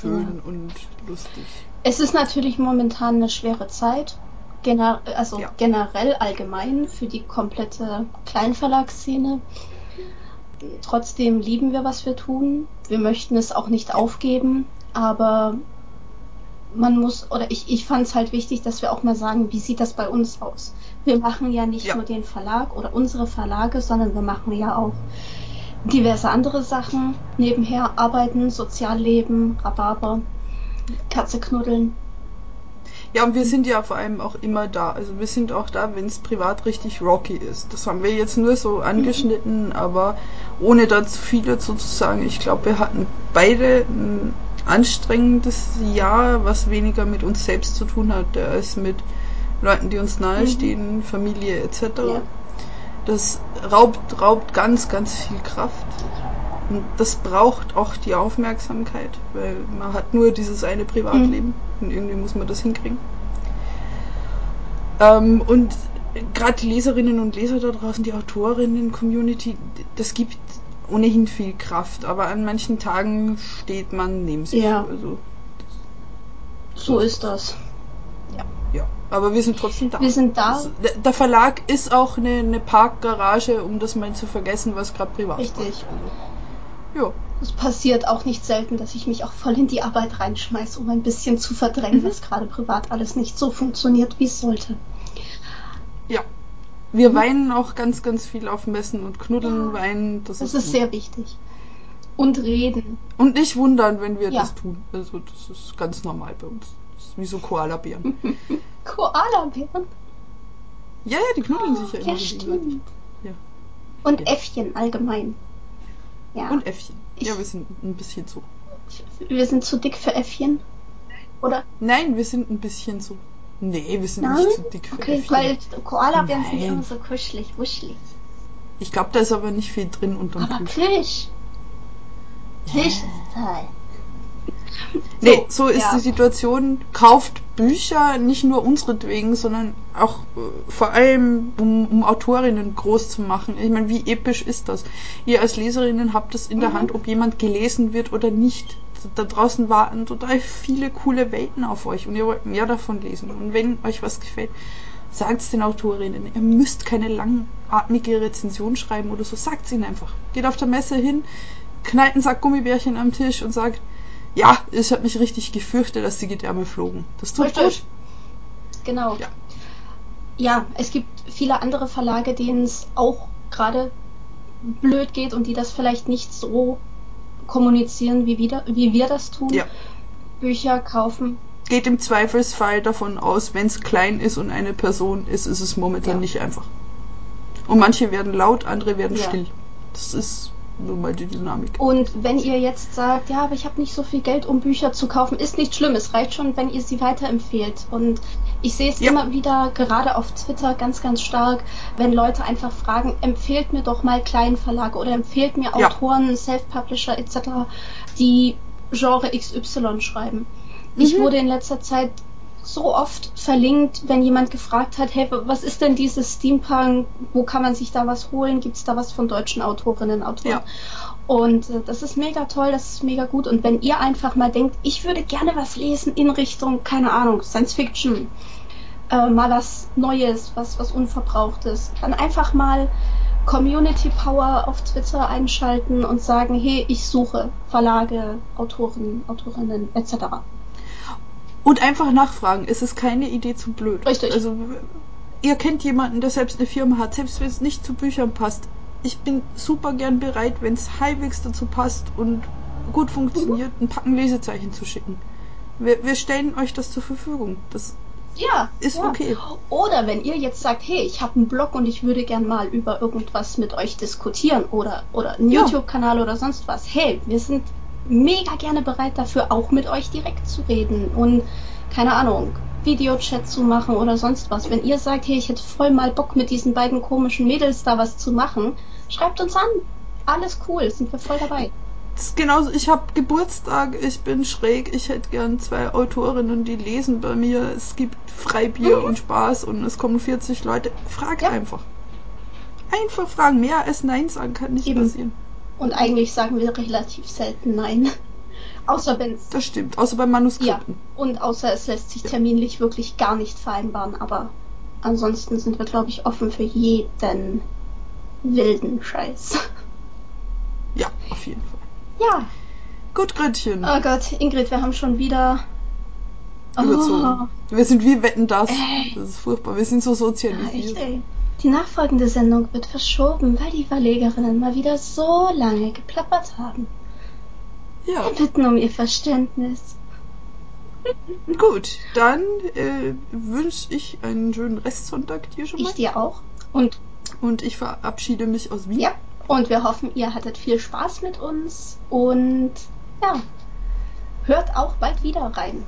schön und lustig. Es ist natürlich momentan eine schwere Zeit. Gener also Ja. generell allgemein für die komplette Kleinverlagsszene. Trotzdem lieben wir, was wir tun. Wir möchten es auch nicht aufgeben, aber man muss, oder ich, ich fand es halt wichtig, dass wir auch mal sagen, wie sieht das bei uns aus? Wir machen ja nicht Ja. nur den Verlag oder unsere Verlage, sondern wir machen ja auch diverse andere Sachen nebenher, arbeiten, Sozialleben, Rhabarber, Katze knuddeln. Ja, und wir sind ja vor allem auch immer da. Also wir sind auch da, wenn es privat richtig rocky ist. Das haben wir jetzt nur so angeschnitten, aber ohne da zu viel dazu zu sagen. Ich glaube, wir hatten beide ein anstrengendes Jahr, was weniger mit uns selbst zu tun hatte, als mit Leuten, die uns nahestehen, Familie etc. Ja. Das raubt, raubt ganz, ganz viel Kraft. Und das braucht auch die Aufmerksamkeit, weil man hat nur dieses eine Privatleben und irgendwie muss man das hinkriegen. Ähm, und gerade die Leserinnen und Leser da draußen, die Autorinnen-Community, das gibt ohnehin viel Kraft, aber an manchen Tagen steht man neben sich. Ja. Also, So ist das. ja. Aber wir sind trotzdem da. Wir sind da. Der, Verlag ist auch eine, eine Parkgarage, um das mal zu vergessen, was gerade privat Richtig. läuft. Ja. Es passiert auch nicht selten, dass ich mich auch voll in die Arbeit reinschmeiße, um ein bisschen zu verdrängen, Mhm. was gerade privat alles nicht so funktioniert, wie es sollte. Ja. Wir weinen auch ganz, ganz viel auf Messen und knuddeln, Ja. weinen. Das, Das ist, ist sehr wichtig. Und reden. Und nicht wundern, wenn wir Ja. das tun. Also das ist ganz normal bei uns. Das ist wie so Koalabären. (laughs) Koala-Bären. Ja, ja, die knuddeln sich ja immer Ja, stimmt. Ja. Und. Äffchen allgemein. Ja. Und Äffchen. Ja, wir sind ein bisschen so. wir sind zu dick für Äffchen. Oder? Nein, wir sind ein bisschen so. Nee, wir sind Nein? nicht zu dick für Okay, Äffchen. weil Koala-Bären sind immer so kuschelig, wuschelig. Ich glaube, da ist aber nicht viel drin unterm Aber Plüsch. Plüsch. Plüsch ist toll. Nee, so ist ja. die Situation. Kauft Bücher, nicht nur unseretwegen, sondern auch äh, vor allem, um, um Autorinnen groß zu machen. Ich meine, wie episch ist das? Ihr als Leserinnen habt es in der Mhm. Hand, ob jemand gelesen wird oder nicht. Da draußen warten total viele coole Welten auf euch und ihr wollt mehr davon lesen. Und wenn euch was gefällt, sagt es den Autorinnen. Ihr müsst keine langatmige Rezension schreiben oder so. Sagt es ihnen einfach. Geht auf der Messe hin, knallt einen Sack Gummibärchen am Tisch und sagt, ja, ich habe mich richtig gefürchtet, dass die Gedärme flogen. Das tut Richtig. gut. Genau. Ja. ja, es gibt viele andere Verlage, denen es auch gerade blöd geht und die das vielleicht nicht so kommunizieren, wie wir, wie wir das tun. Ja. Bücher kaufen, geht im Zweifelsfall davon aus, wenn es klein ist und eine Person ist, ist es momentan Ja. nicht einfach. Und manche werden laut, andere werden Ja. still. Das ist nun mal die Dynamik. Und wenn ihr jetzt sagt, ja, aber ich habe nicht so viel Geld, um Bücher zu kaufen, ist nicht schlimm. Es reicht schon, wenn ihr sie weiterempfehlt. Und ich sehe es Ja. immer wieder, gerade auf Twitter, ganz, ganz stark, wenn Leute einfach fragen, empfehlt mir doch mal Kleinverlage oder empfehlt mir Ja. Autoren, Self-Publisher etc., die Genre XY schreiben. Ich Mhm. wurde in letzter Zeit so oft verlinkt, wenn jemand gefragt hat, hey, was ist denn dieses Steampunk? Wo kann man sich da was holen? Gibt es da was von deutschen Autorinnen, Autoren? Ja. Und äh, das ist mega toll, das ist mega gut. Und wenn ihr einfach mal denkt, ich würde gerne was lesen in Richtung, keine Ahnung, Science Fiction, äh, mal was Neues, was, was Unverbrauchtes, dann einfach mal Community Power auf Twitter einschalten und sagen, hey, ich suche Verlage, Autoren, Autorinnen etc. Und einfach nachfragen. Es ist keine Idee zu blöd. Richtig. Also, ihr kennt jemanden, der selbst eine Firma hat, selbst wenn es nicht zu Büchern passt. Ich bin super gern bereit, wenn es halbwegs dazu passt und gut funktioniert, ein Packen Lesezeichen zu schicken. Wir, wir stellen euch das zur Verfügung. Das Ja, ist ja. okay. Oder wenn ihr jetzt sagt, hey, ich habe einen Blog und ich würde gern mal über irgendwas mit euch diskutieren oder, oder einen Ja. YouTube-Kanal oder sonst was. Hey, wir sind mega gerne bereit dafür, auch mit euch direkt zu reden und keine Ahnung, Videochat zu machen oder sonst was. Wenn ihr sagt, hey, ich hätte voll mal Bock mit diesen beiden komischen Mädels da was zu machen, schreibt uns an. Alles cool, sind wir voll dabei. Das ist genauso, ich habe Geburtstag, ich bin schräg, ich hätte gern zwei Autorinnen, die lesen bei mir. Es gibt Freibier Mhm. und Spaß und es kommen 40 Leute. Frag Ja. einfach. Einfach fragen. Mehr als Nein sagen kann nicht Eben. passieren. Und eigentlich sagen wir relativ selten nein. (laughs) Außer wenn's Das stimmt. Außer bei Ja, Manuskripten. und außer es lässt sich Ja. terminlich wirklich gar nicht vereinbaren, aber ansonsten sind wir, glaube ich, offen für jeden wilden Scheiß. (laughs) Ja, auf jeden Fall. Ja, Gut, Gretchen. oh Gott, Ingrid, wir haben schon wieder. Überzogen. Wir sind wie Wetten das. Ey. Das ist furchtbar. Wir sind so Oh, ja, sozialisiert. echt, ey. Die nachfolgende Sendung wird verschoben, weil die Verlegerinnen mal wieder so lange geplappert haben. Ja, Wir bitten um ihr Verständnis. gut. Dann äh, wünsche ich einen schönen Restsonntag dir schon mal. Ich dir auch. Und Und ich verabschiede mich aus Wien. ja, und wir hoffen, ihr hattet viel Spaß mit uns und ja, hört auch bald wieder rein.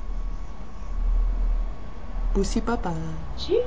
Bussi Baba. Tschüss.